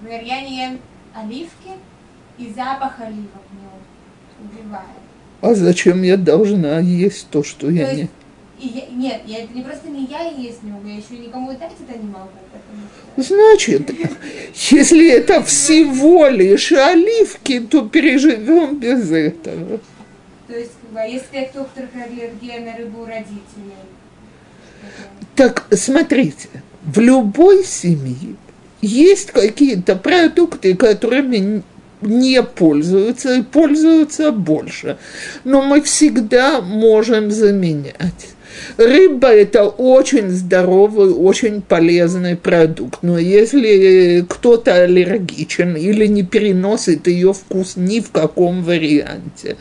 Например, я не ем оливки, и запах оливок меня убивает. А зачем я должна есть то, что То я есть, не... и я- нет, я это не просто не я есть не могу, я еще и никому дать это не могу. Значит, если это *laughs* всего лишь оливки, то переживем без этого. То есть, а кто, у которых аллергия на рыбу родителей? Так смотрите, в любой семье есть какие-то продукты, которыми не пользуются и пользуются больше. Но мы всегда можем заменять. Рыба – это очень здоровый, очень полезный продукт. Но если кто-то аллергичен или не переносит ее вкус ни в каком варианте,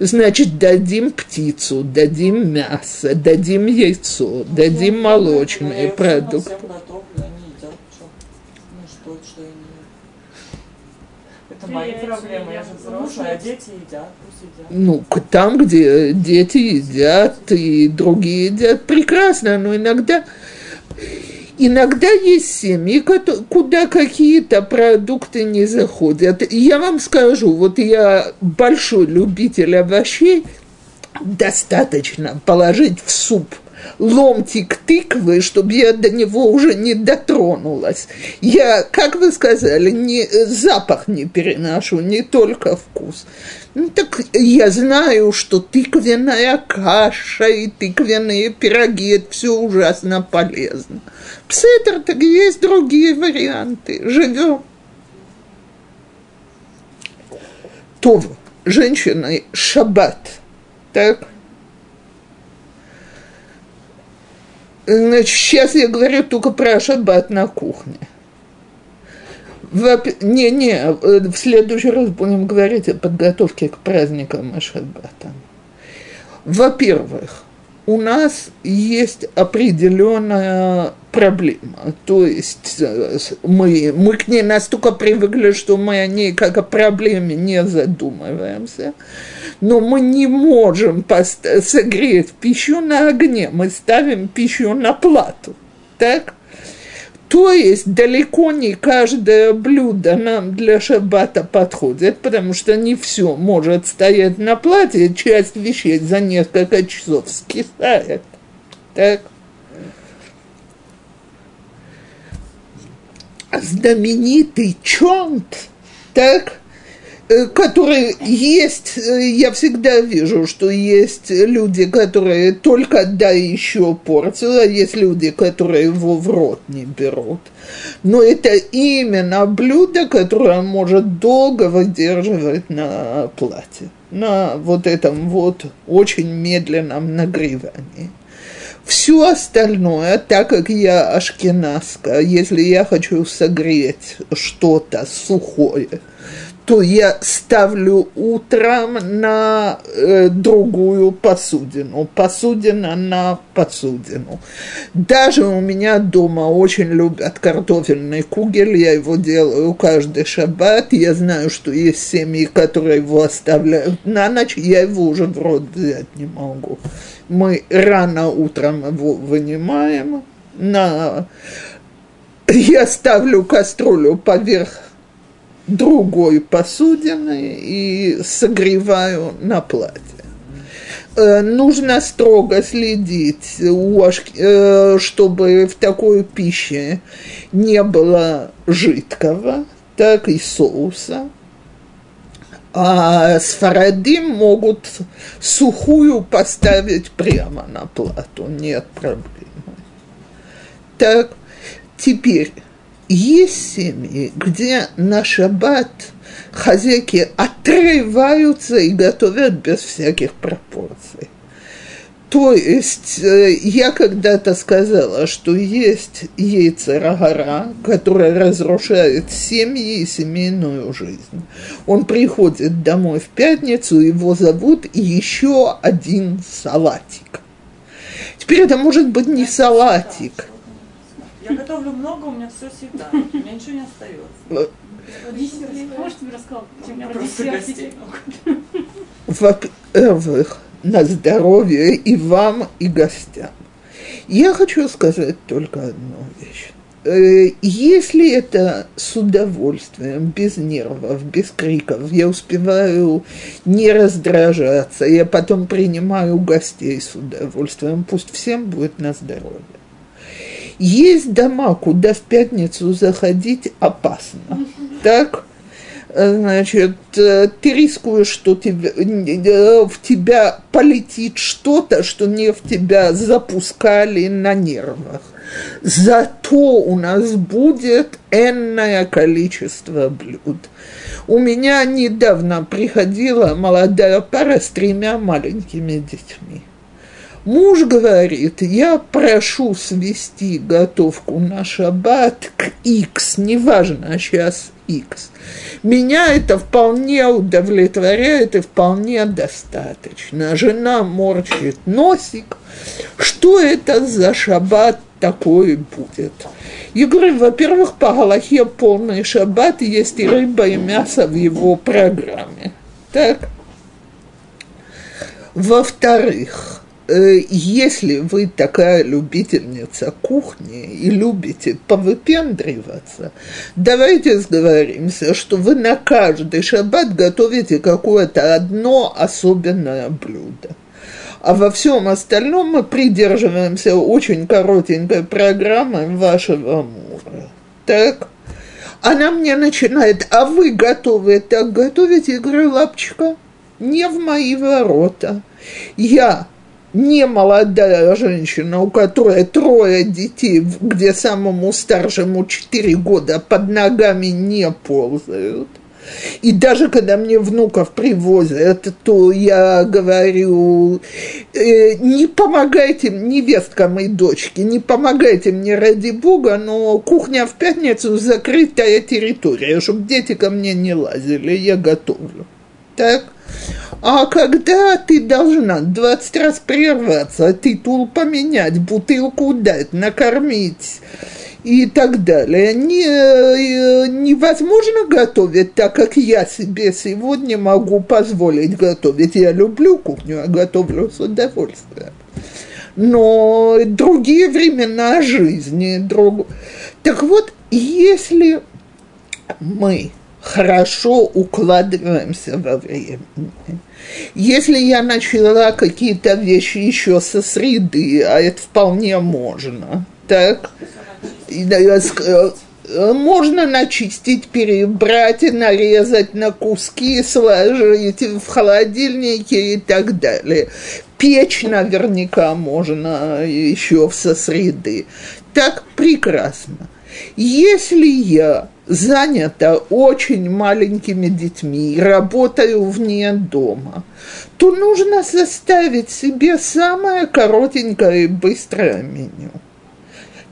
значит, дадим птицу, дадим мясо, дадим яйцо, дадим молочные продукты. Ну что я не ем? Это мои проблемы, я же взрослая, а дети едят. Ну, там, где дети едят и другие едят, прекрасно, но иногда, иногда есть семьи, куда какие-то продукты не заходят. Я вам скажу, вот я большой любитель овощей, достаточно положить в суп ломтик тыквы, чтобы я до него уже не дотронулась. Я, как вы сказали, не, запах не переношу, не только вкус. Ну, так я знаю, что тыквенная каша и тыквенные пироги – это все ужасно полезно. Псетер, так есть другие варианты. Живем. То, женщины, шаббат, так? Значит, сейчас я говорю только про шаббат на кухне. Не-не, э, в следующий раз будем говорить о подготовке к праздникам и. Во-первых, у нас есть определенная проблема. То есть э, мы, мы к ней настолько привыкли, что мы о ней как о проблеме не задумываемся. Но мы не можем согреть пищу на огне, мы ставим пищу на плату. Так? То есть далеко не каждое блюдо нам для шаббата подходит, потому что не все может стоять на плате, часть вещей за несколько часов скисает. Так? знаменитый чонт, так, э, который есть, э, я всегда вижу, что есть люди, которые только дай еще порцию, а есть люди, которые его в рот не берут. Но это именно блюдо, которое может долго выдерживать на плате, на вот этом вот очень медленном нагревании. Все остальное, так как я ашкенаска, если я хочу согреть что-то сухое, то я ставлю утром на э, другую посудину, посудина на посудину. Даже у меня дома очень любят картофельный кугель, я его делаю каждый шаббат, я знаю, что есть семьи, которые его оставляют на ночь, я его уже в рот взять не могу. Мы рано утром его вынимаем, на... я ставлю кастрюлю поверх другой посудины и согреваю на плате. э, нужно строго следить, э, чтобы в такой пище не было жидкого, так и соуса. А сфарадим могут сухую поставить прямо на плату, нет проблемы. Так, теперь, есть семьи, где на шаббат хозяйки отрываются и готовят без всяких пропорций. То есть э, я когда-то сказала, что есть яйцерагара, которая разрушает семьи и семейную жизнь. Он приходит домой в пятницу, его зовут еще один салатик. Теперь это может быть не салатик. Я готовлю много, у меня все съедают, у меня ничего не остается. Можете мне рассказать, У чем меня про просто десертики? Во-первых, на здоровье и вам, и гостям. Я хочу сказать только одну вещь. Э, Если это с удовольствием, без нервов, без криков, я успеваю не раздражаться, я потом принимаю гостей с удовольствием, пусть всем будет на здоровье. Есть дома, куда в пятницу заходить опасно. Так? Значит, э, ты рискуешь, что тебе, э, в тебя полетит что-то, что не в тебя запускали на нервах. Зато у нас будет энное количество блюд. У меня недавно приходила молодая пара с тремя маленькими детьми. Муж говорит, я прошу свести готовку на шаббат к X, неважно сейчас X. Меня это вполне удовлетворяет и вполне достаточно. Жена морщит носик. Что это за шаббат такой будет? Я говорю, во-первых, по Галахе полный шаббат есть и рыба, и мясо в его программе. Так? Во-вторых, если вы такая любительница кухни и любите повыпендриваться, давайте сговоримся, что вы на каждый шаббат готовите какое-то одно особенное блюдо. А во всем остальном мы придерживаемся очень коротенькой программы вашего мужа. Так? Она мне начинает, а вы готовы так готовить? Я говорю, лапочка, не в мои ворота. Я не молодая женщина, у которой трое детей, где самому старшему 4 года под ногами не ползают. И даже когда мне внуков привозят, то я говорю, э, не помогайте невесткам и дочке, не помогайте мне ради бога, но кухня в пятницу закрытая территория, чтобы дети ко мне не лазили, я готовлю. Так? А когда ты должна 20 раз прерваться, титул поменять, бутылку дать, накормить и так далее, не, э, невозможно готовить так, как я себе сегодня могу позволить готовить. Я люблю кухню, я готовлю с удовольствием. Но другие времена жизни, друг... Так вот, если мы хорошо укладываемся во времени. Если я начала какие-то вещи еще со среды, а это вполне можно, так, э, можно начистить, перебрать, нарезать на куски, сложить в холодильнике и так далее. Печь наверняка можно еще со среды. Так прекрасно. Если я занята очень маленькими детьми, работаю вне дома, то нужно составить себе самое коротенькое и быстрое меню.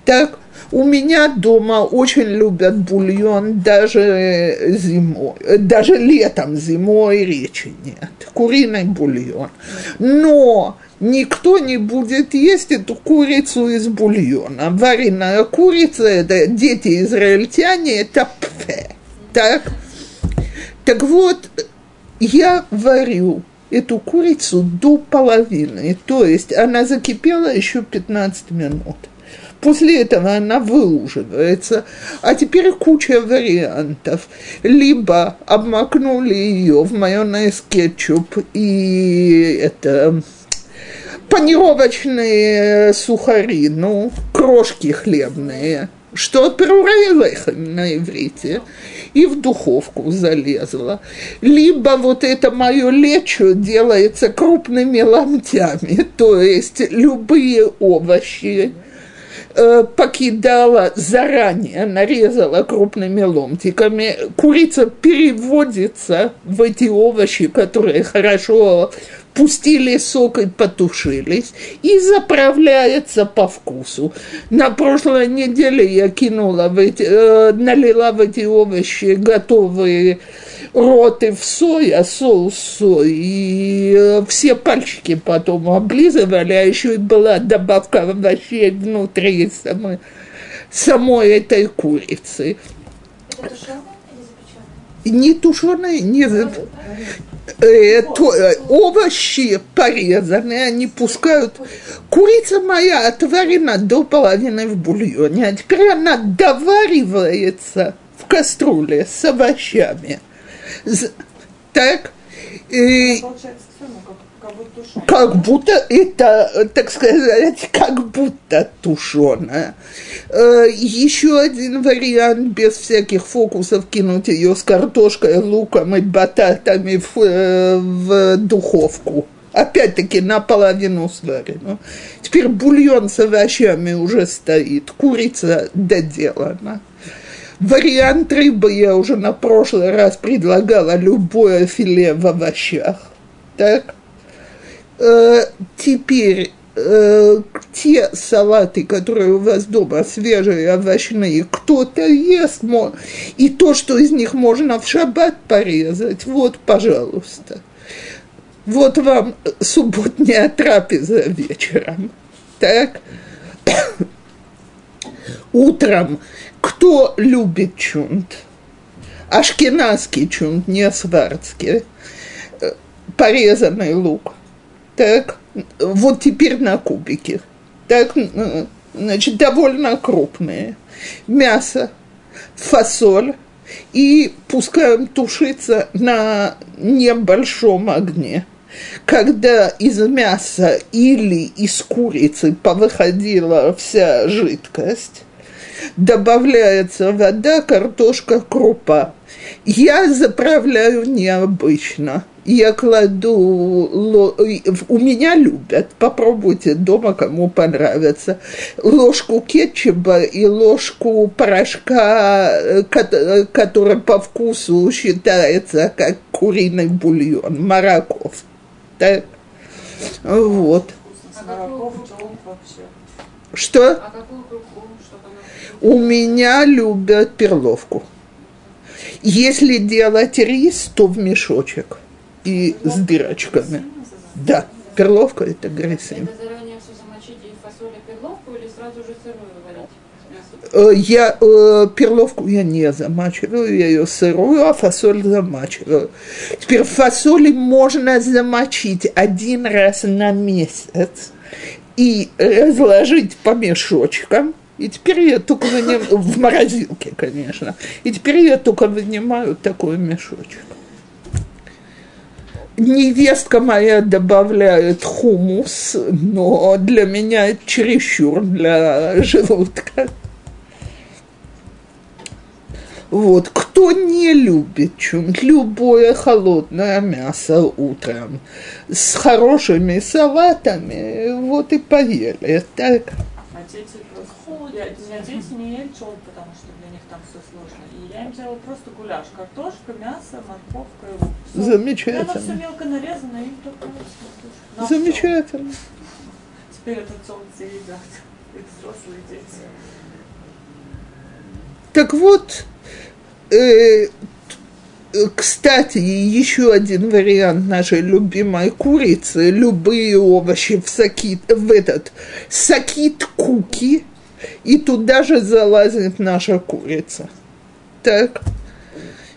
Так, у меня дома очень любят бульон даже зимой, даже летом, зимой речи нет. Куриный бульон. Но никто не будет есть эту курицу из бульона. Вареная курица, это дети израильтяне, это пфе. Так? Так вот, я варю эту курицу до половины, то есть она закипела еще 15 минут. После этого она выуживается. А теперь куча вариантов. Либо обмакнули ее в майонез, кетчуп и это панировочные сухари, ну, крошки хлебные, что перурайлехем на иврите, и в духовку залезла. Либо вот это мое лечо делается крупными ломтями, *laughs* то есть любые овощи, э, покидала заранее, нарезала крупными ломтиками. Курица переводится в эти овощи, которые хорошо пустили сок и потушились, и заправляется по вкусу. На прошлой неделе я кинула в эти, э, налила в эти овощи готовые роты в соя, соус сои, и э, все пальчики потом облизывали, а еще и была добавка овощей внутри самой, самой этой курицы. Не тушеные, не э, то, э, овощи порезанные, они пускают. Курица моя отварена до половины в бульоне, а теперь она доваривается в кастрюле с овощами. Так, и как, будто это, э, так сказать, как будто тушеная. Еще один вариант без всяких фокусов кинуть ее с картошкой, луком и бататами в, э, в духовку. Опять-таки наполовину сварено. Теперь бульон с овощами уже стоит, курица доделана. Вариант рыбы я уже на прошлый раз предлагала любое филе в овощах. Так? Э, теперь э, те салаты, которые у вас дома свежие, овощные, кто-то ест, и то, что из них можно в шаббат порезать, вот, пожалуйста. Вот вам субботняя трапеза вечером. Так? *coughs* Утром кто любит чунт? Ашкенадский чунт, не сварский. Э, Порезанный лук. Так, вот теперь на кубики. Так, значит, довольно крупные. Мясо, фасоль и пускаем тушиться на небольшом огне. Когда из мяса или из курицы повыходила вся жидкость, добавляется вода, картошка, крупа. Я заправляю необычно. Я кладу, у меня любят, попробуйте дома, кому понравится, ложку кетчупа и ложку порошка, ко- который по вкусу считается как куриный бульон, мараков. Так? Вот. Вообще. Что? А какую крупу? Чтобы она... У меня любят перловку. Если делать рис, то в мешочек и с дырочками. Да, перловка это грисим. Это заранее все замочить и фасоль и перловку или сразу же сырую варить? Э, Я э, перловку я не замачиваю, я ее сырую, а фасоль замачиваю. Теперь фасоли можно замочить один раз на месяц и разложить по мешочкам. И теперь я только вынимаю, в морозилке, конечно. И теперь я только вынимаю такой мешочек. Невестка моя добавляет хумус, но для меня это чересчур для желудка. Вот, кто не любит чунт, любое холодное мясо утром с хорошими салатами, вот и поели. Так, А дети Я, меня дети не ели чулок, потому что для них там все сложно. И я им делала просто гуляш. Картошка, мясо, морковка и лук. Всё. Замечательно. И Оно все мелко нарезано, и им только на замечательно. Теперь этот солнце едят. И взрослые дети. Так вот, э, кстати, еще один вариант нашей любимой курицы. Любые овощи в сакит, в этот сакит куки, и туда же залазит наша курица. Так.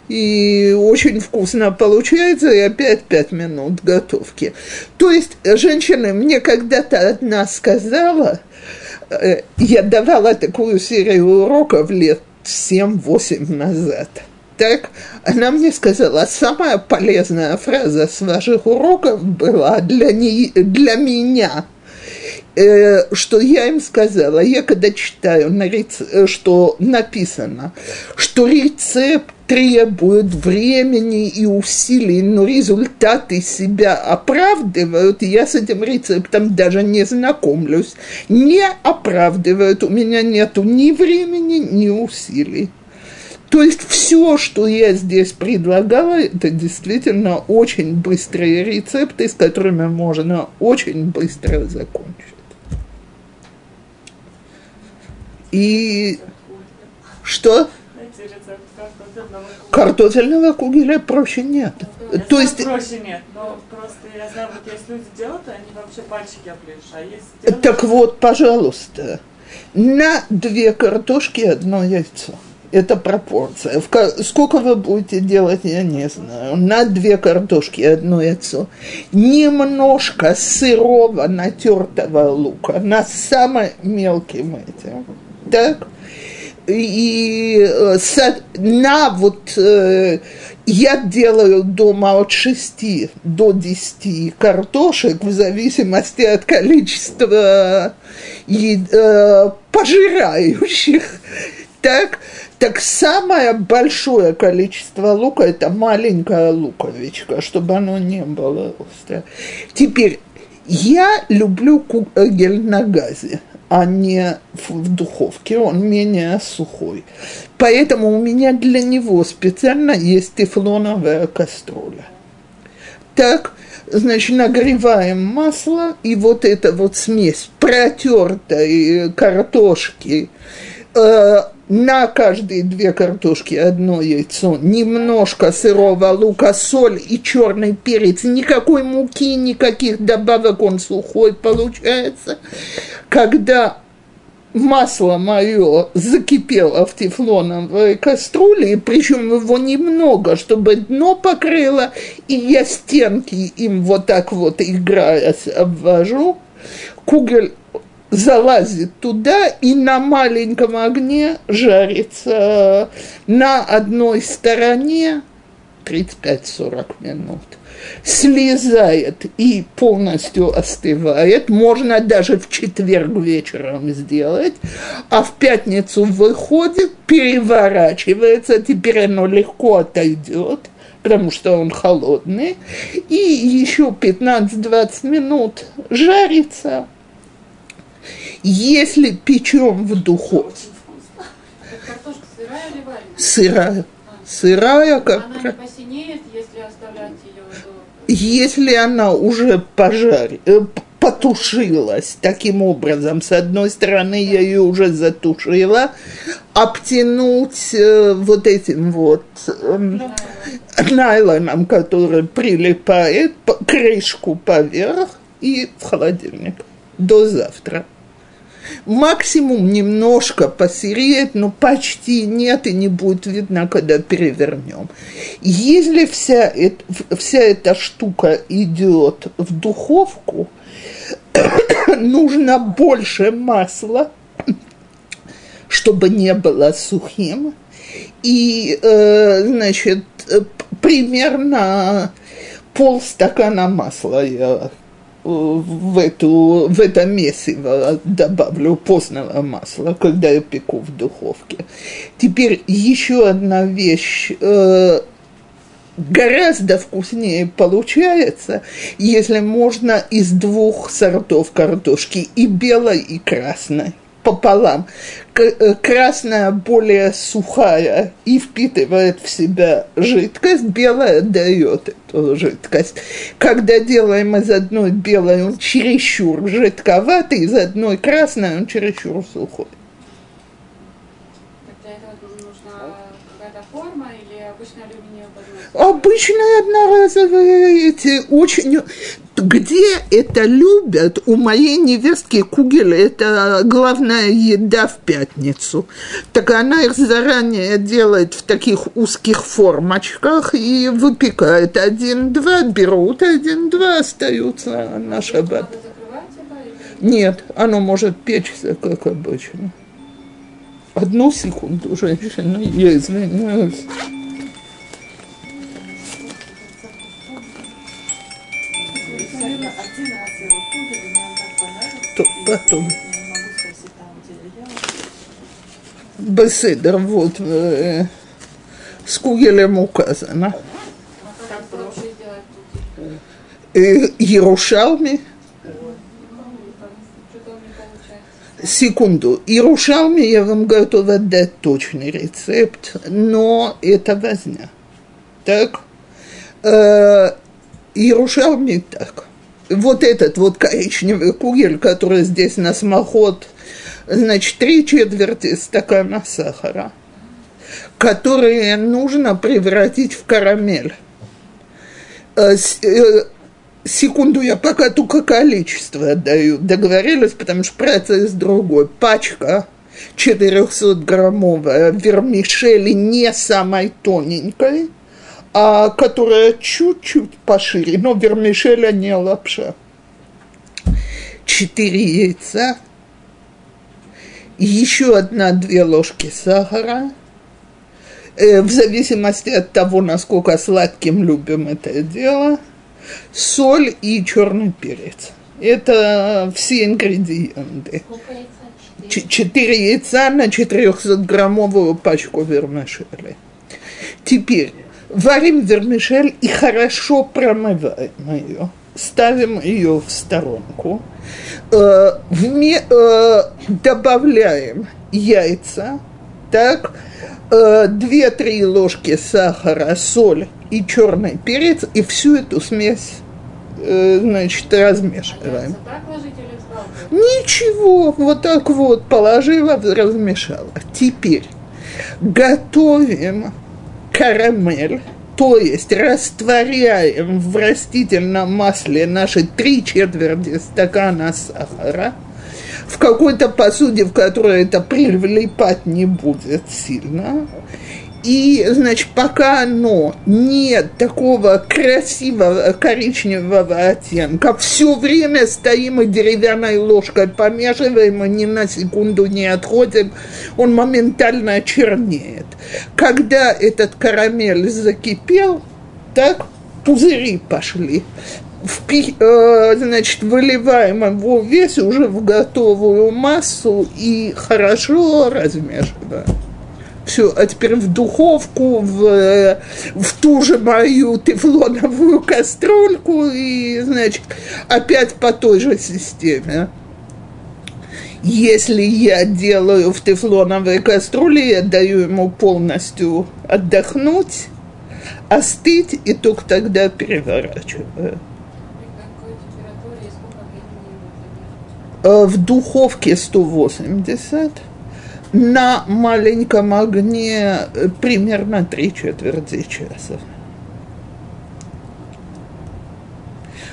И очень вкусно получается, и опять пять минут готовки. То есть, женщины, мне когда-то одна сказала, э, я давала такую серию уроков лет 7-8 назад. Так, она мне сказала, самая полезная фраза с ваших уроков была для, не, для меня. Э, что я им сказала, я когда читаю, на рец- э, что написано, что рецепт требует времени и усилий, но результаты себя оправдывают, я с этим рецептом даже не знакомлюсь, не оправдывают, у меня нету ни времени, ни усилий. То есть все, что я здесь предлагала, это действительно очень быстрые рецепты, с которыми можно очень быстро закончить. И что? Картофельного кугеля? Проще нет. Я То есть, проще нет, но просто я знаю, вот есть люди делают, они вообще пальчики оближешь, а есть делают... так вот, пожалуйста, на две картошки одно яйцо. Это пропорция. В сколько вы будете делать, я не знаю. На две картошки одно яйцо. Немножко сырого натертого лука на самым мелким этим. Так? И э, на вот э, я делаю дома от 6 до 10 картошек в зависимости от количества э, пожирающих. Так, так самое большое количество лука это маленькая луковичка, чтобы оно не было острое. Теперь я люблю кугель на газе, а не в, духовке, он менее сухой. Поэтому у меня для него специально есть тефлоновая кастрюля. Так, значит, нагреваем масло, и вот эта вот смесь протертой картошки, э, на каждые две картошки одно яйцо, немножко сырого лука, соль и черный перец, никакой муки, никаких добавок, он сухой получается. Когда масло мое закипело в тефлоновой кастрюле, причем его немного, чтобы дно покрыло, и я стенки им вот так вот играясь обвожу, кугель залазит туда и на маленьком огне жарится на одной стороне 35-40 минут. Слезает и полностью остывает. Можно даже в четверг вечером сделать. А в пятницу выходит, переворачивается. Теперь оно легко отойдет потому что он холодный, и еще 15-20 минут жарится. Если печем в духовке, Картошка сырая сырая, сырая, как Она не посинеет, если. Если она уже пожар, э, потушилась таким образом, с одной стороны я ее уже затушила, обтянуть э, вот этим вот эм, найлоном, который прилипает, крышку поверх и в холодильник до завтра. Максимум немножко посереет, но почти нет и не будет видно, когда перевернем. Если вся, эт- вся эта штука идет в духовку, *coughs* нужно больше масла, *coughs* чтобы не было сухим. И, э, значит, э, примерно полстакана масла я в, эту, в это месиво добавлю постного масла, когда я пеку в духовке. Теперь еще одна вещь. э, гораздо вкуснее получается, если можно из двух сортов картошки, и белой, и красной пополам. Э, Красная более сухая и впитывает в себя жидкость, белая дает эту жидкость. Когда делаем из одной белой, он чересчур жидковатый, из одной красной он чересчур сухой. Обычная? Обычные одноразовые эти очень... Где это любят? У моей невестки кугель – это главная еда в пятницу. Так она их заранее делает в таких узких формочках и выпекает. Один-два берут, один-два остаются на шаббат. Нет, оно может печься, как обычно. Одну секунду, женщина, я извиняюсь. Ела. Беседер, вот, э, с Кугелем указано. Э, Ярушалми, получается. секунду, Ярушалми я вам готова дать точный рецепт, но это возня. Так? Э, Ярушалми так. Вот этот вот коричневый кугель, который здесь на смоход, значит, три четверти стакана сахара, которые нужно превратить в карамель. Э, э, секунду, я пока только количество отдаю. Договорились, потому что процесс другой. Пачка 400-граммовая вермишели не самой тоненькой, а которая чуть-чуть пошире, но вермишель, а не лапша. Четыре яйца, еще одна-две ложки сахара, Э, в зависимости от того, насколько сладким любим это дело, соль и черный перец. Это все ингредиенты. Четыре яйца на 400-граммовую пачку вермишели. Теперь варим вермишель и хорошо промываем ее. Ставим ее в сторонку. Э, вме- э, добавляем яйца, так, э, 2-3 ложки сахара, соль и черный перец, и всю эту смесь, э, значит, размешиваем. А ложить? Ничего, вот так вот положила, размешала. Теперь готовим карамель, то есть растворяем в растительном масле наши три четверти стакана сахара в какой-то посуде, в которой это прилипать не будет сильно. И, значит, пока оно нет такого красивого коричневого оттенка, все время стоим и деревянной ложкой помешиваем, и ни на секунду не отходим, он моментально чернеет. Когда этот карамель закипел, так пузыри пошли. Впи- э, значит, выливаем его весь уже в готовую массу и хорошо размешиваем. Все, а теперь в духовку, в, э, в ту же мою тефлоновую кастрюльку и, значит, опять по той же системе. Если я делаю в тефлоновой кастрюле, я даю ему полностью отдохнуть, остыть, и только тогда переворачиваю. Э, В духовке 180, на маленьком огне примерно три четверти часа.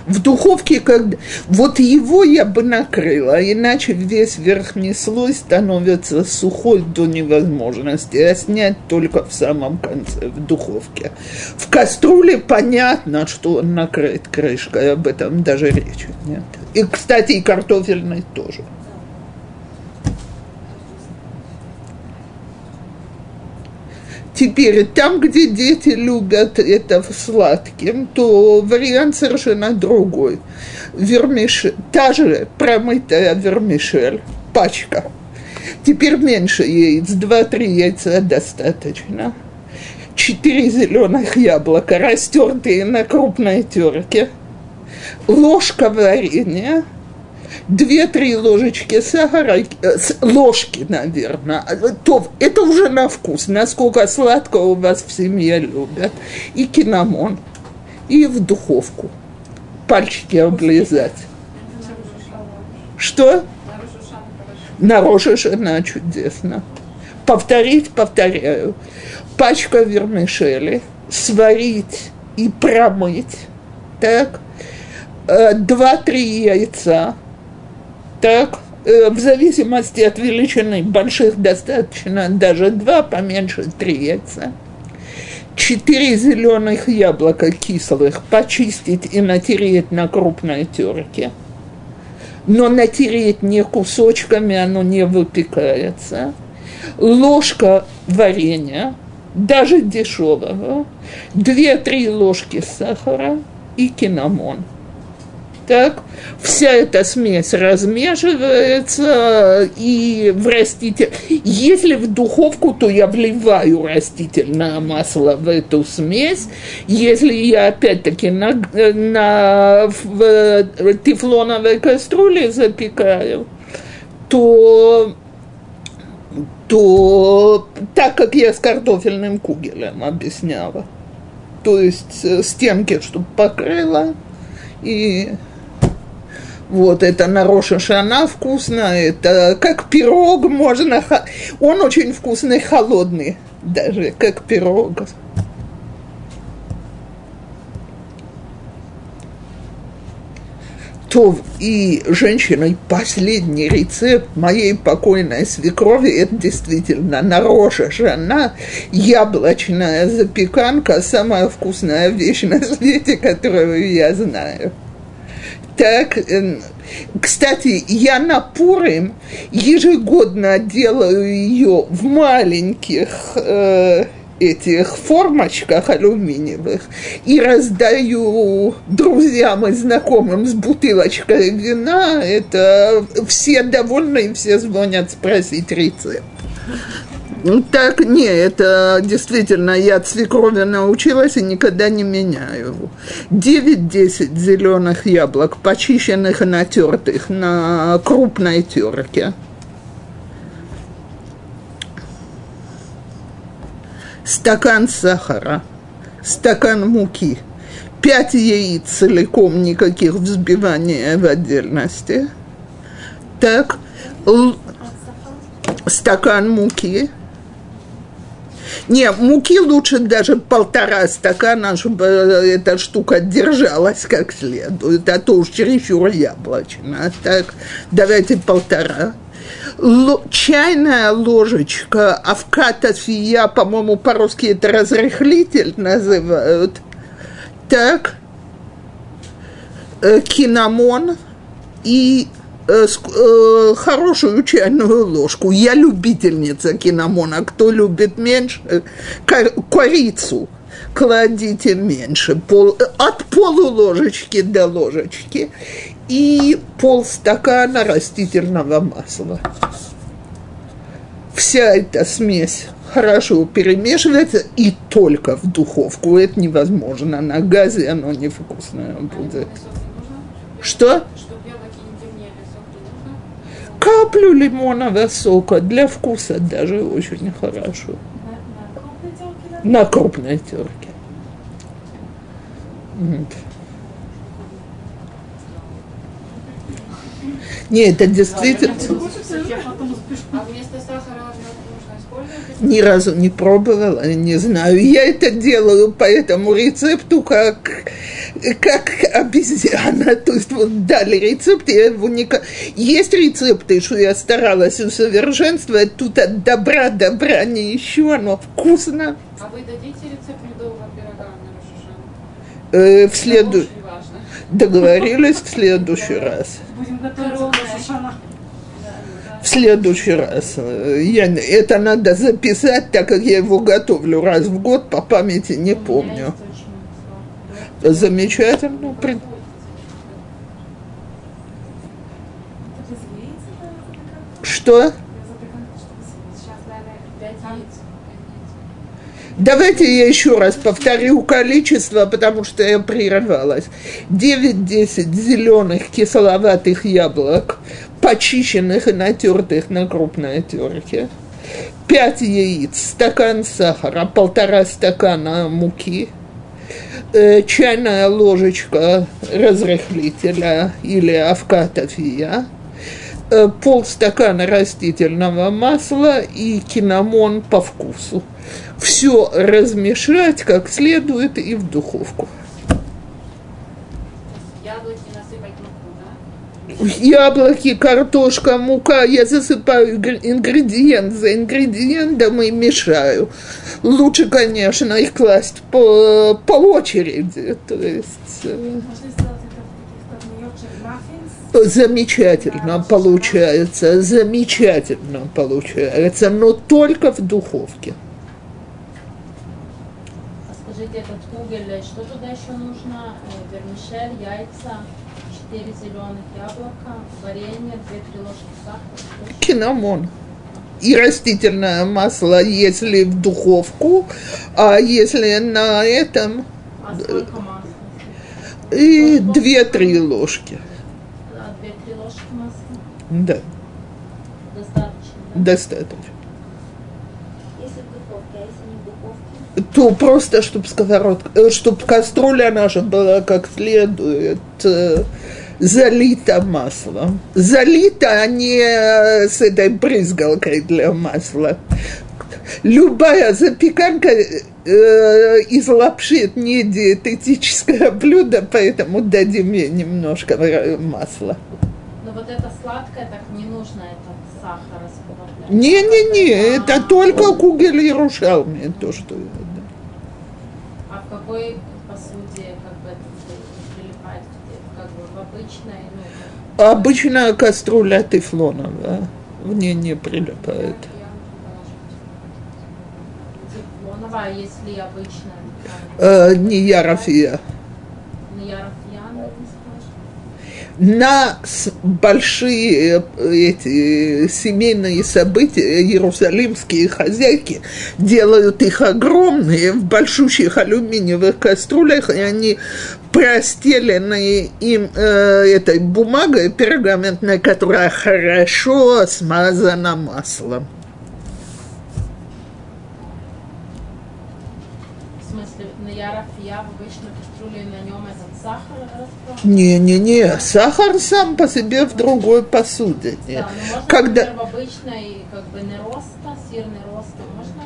В духовке, когда... Вот его я бы накрыла, иначе весь верхний слой становится сухой до невозможности, а снять только в самом конце, в духовке. В кастрюле понятно, что он накрыт крышкой, об этом даже речи нет. И, кстати, и картофельный тоже. Теперь, там, где дети любят это сладким, то вариант совершенно другой. Вермишель, та же промытая вермишель, пачка. Теперь меньше яиц, 2-3 яйца достаточно. Четыре зеленых яблока, растертые на крупной терке. Ложка варенья, две-три ложечки сахара, э, ложки, наверное. То, это уже на вкус, насколько сладко у вас в семье любят. И кинамон, и в духовку. Пальчики облизать. Что? На Рошашан хорошо. На Рошашана чудесно. Повторить, повторяю. Пачка вермишели, сварить и промыть. Так. Э, Два-три яйца. Так. Э, В зависимости от величины больших достаточно даже два, поменьше три яйца. Четыре зеленых яблока кислых почистить и натереть на крупной терке но натереть не кусочками, оно не выпекается. Ложка варенья, даже дешевого, две-три ложки сахара и кинамон. Так, вся эта смесь размешивается и в раститель. Если в духовку, то я вливаю растительное масло в эту смесь. Если я опять-таки на, на в тефлоновой кастрюле запекаю, то то так как я с картофельным кугелем объясняла, то есть э, стенки, чтобы покрыла, и вот это на Рошашана вкусно, это как пирог можно, он очень вкусный, холодный даже, как пирог. то и женщиной последний рецепт моей покойной свекрови, это действительно на Роша Жана, яблочная запеканка, самая вкусная вещь на свете, которую я знаю. Так, кстати, я на Пурим ежегодно делаю ее в маленьких э, этих формочках алюминиевых и раздаю друзьям и знакомым с бутылочкой вина, это все довольны и все звонят спросить рецепт. Ну, так, не, это действительно, я от свекрови научилась и никогда не меняю его. 9-10 зеленых яблок, почищенных и натертых на крупной терке – стакан сахара, стакан муки, пять яиц целиком, никаких взбиваний в отдельности. Так, стакан муки. Не, муки лучше даже полтора стакана, чтобы эта штука держалась как следует, а то уж чересчур яблочно. Так, давайте полтора л- чайная ложечка авката фия, по-моему, по-русски это разрыхлитель называют. Так, э, кинамон и э, э, хорошую чайную ложку. Я любительница кинамона. Кто любит меньше, корицу кладите меньше, пол, от полуложечки до ложечки и полстакана растительного масла. Вся эта смесь хорошо перемешивается и только в духовку. Это невозможно. На газе оно невкусное будет. Что? Каплю лимонного сока для вкуса даже очень хорошо. На крупной терке. Вот. Не, это действительно... А вместо сахара можно использовать? Ни разу не пробовала, не знаю. Я это делаю по этому рецепту, как, как обезьяна. *laughs* То есть вот дали рецепт, я его не... Есть рецепты, что я старалась усовершенствовать, тут от добра добра не еще, но вкусно. А вы дадите рецепт медового пирога на? Э, в следу... Договорились в *laughs* следующий раз. Будем Рошашана. В следующий раз. Я, это надо записать, так как я его готовлю раз в год, по памяти не помню. Замечательно. Что? Это запеканка, что без яиц. Сейчас дали Пять яиц. Давайте я еще раз повторю количество, потому что я прервалась. 9-10 зеленых кисловатых яблок, почищенных и натертых на крупной терке. 5 яиц, стакан сахара, полтора стакана муки, э, чайная ложечка разрыхлителя или авкатофия, э, полстакана растительного масла и кинамон по вкусу. Все размешать как следует и в духовку. Яблоки насыпать муку, да? Яблоки, картошка, мука. Я засыпаю ингр- ингредиент за ингредиентом и мешаю. Лучше, конечно, их класть по, по очереди. То есть э, замечательно получается, замечательно получается, но только в духовке. А скажите, этот уголь, что туда еще нужно? Э, Вермишель, яйца, 4 зеленых яблока, варенье, 2-3 ложки сахара. Кинамон. И растительное масло, если в духовку, а если на этом, А сколько масла? и 2-3 ложки. Да, 2-3 ложки масла. Да, Достаточно, да? достаточно. Если в духовке, а если не в духовке? То просто, чтобы сковородка, чтобы кастрюля наша была как следует э, залита маслом. Залита, а не э, с этой брызгалкой для масла. Любая запеканка э, из лапши это не диететическое блюдо, поэтому дадим ей немножко э, масла. Но вот это сладкое, так не нужно этот сахар разбавлять. Не-не-не, А, это только кугель и рушалми, то, что я, да. Какой посуде как бы это прилипает? Как бы в обычной, ну, Обычная кастрюля тефлоновая, в ней не прилипает. тефлоновая, а если обычная? Э, не ярофия. Не скажешь? На большие э, эти семейные события иерусалимские хозяйки делают их огромные в большущих алюминиевых кастрюлях, и они простелены им э, этой бумагой пергаментной, которая хорошо смазана маслом. В смысле, на ярофья в обычной кастрюле на нем этот сахар расплавлен? Не-не-не, сахар сам по себе в другой посуде. Нет. Да, но можно, Когда например, в обычной, как бы, нероста, сырный роста, можно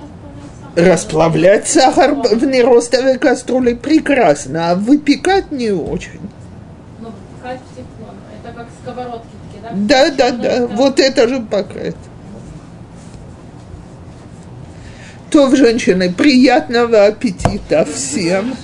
расплавлять сахар? расплавлять сахар в неростовой кастрюле прекрасно, а выпекать не очень. Ну, выпекать в тефлон. Это как сковородки такие, да? Да, да, да, вот это же покрыт. То, женщины, приятного аппетита всем.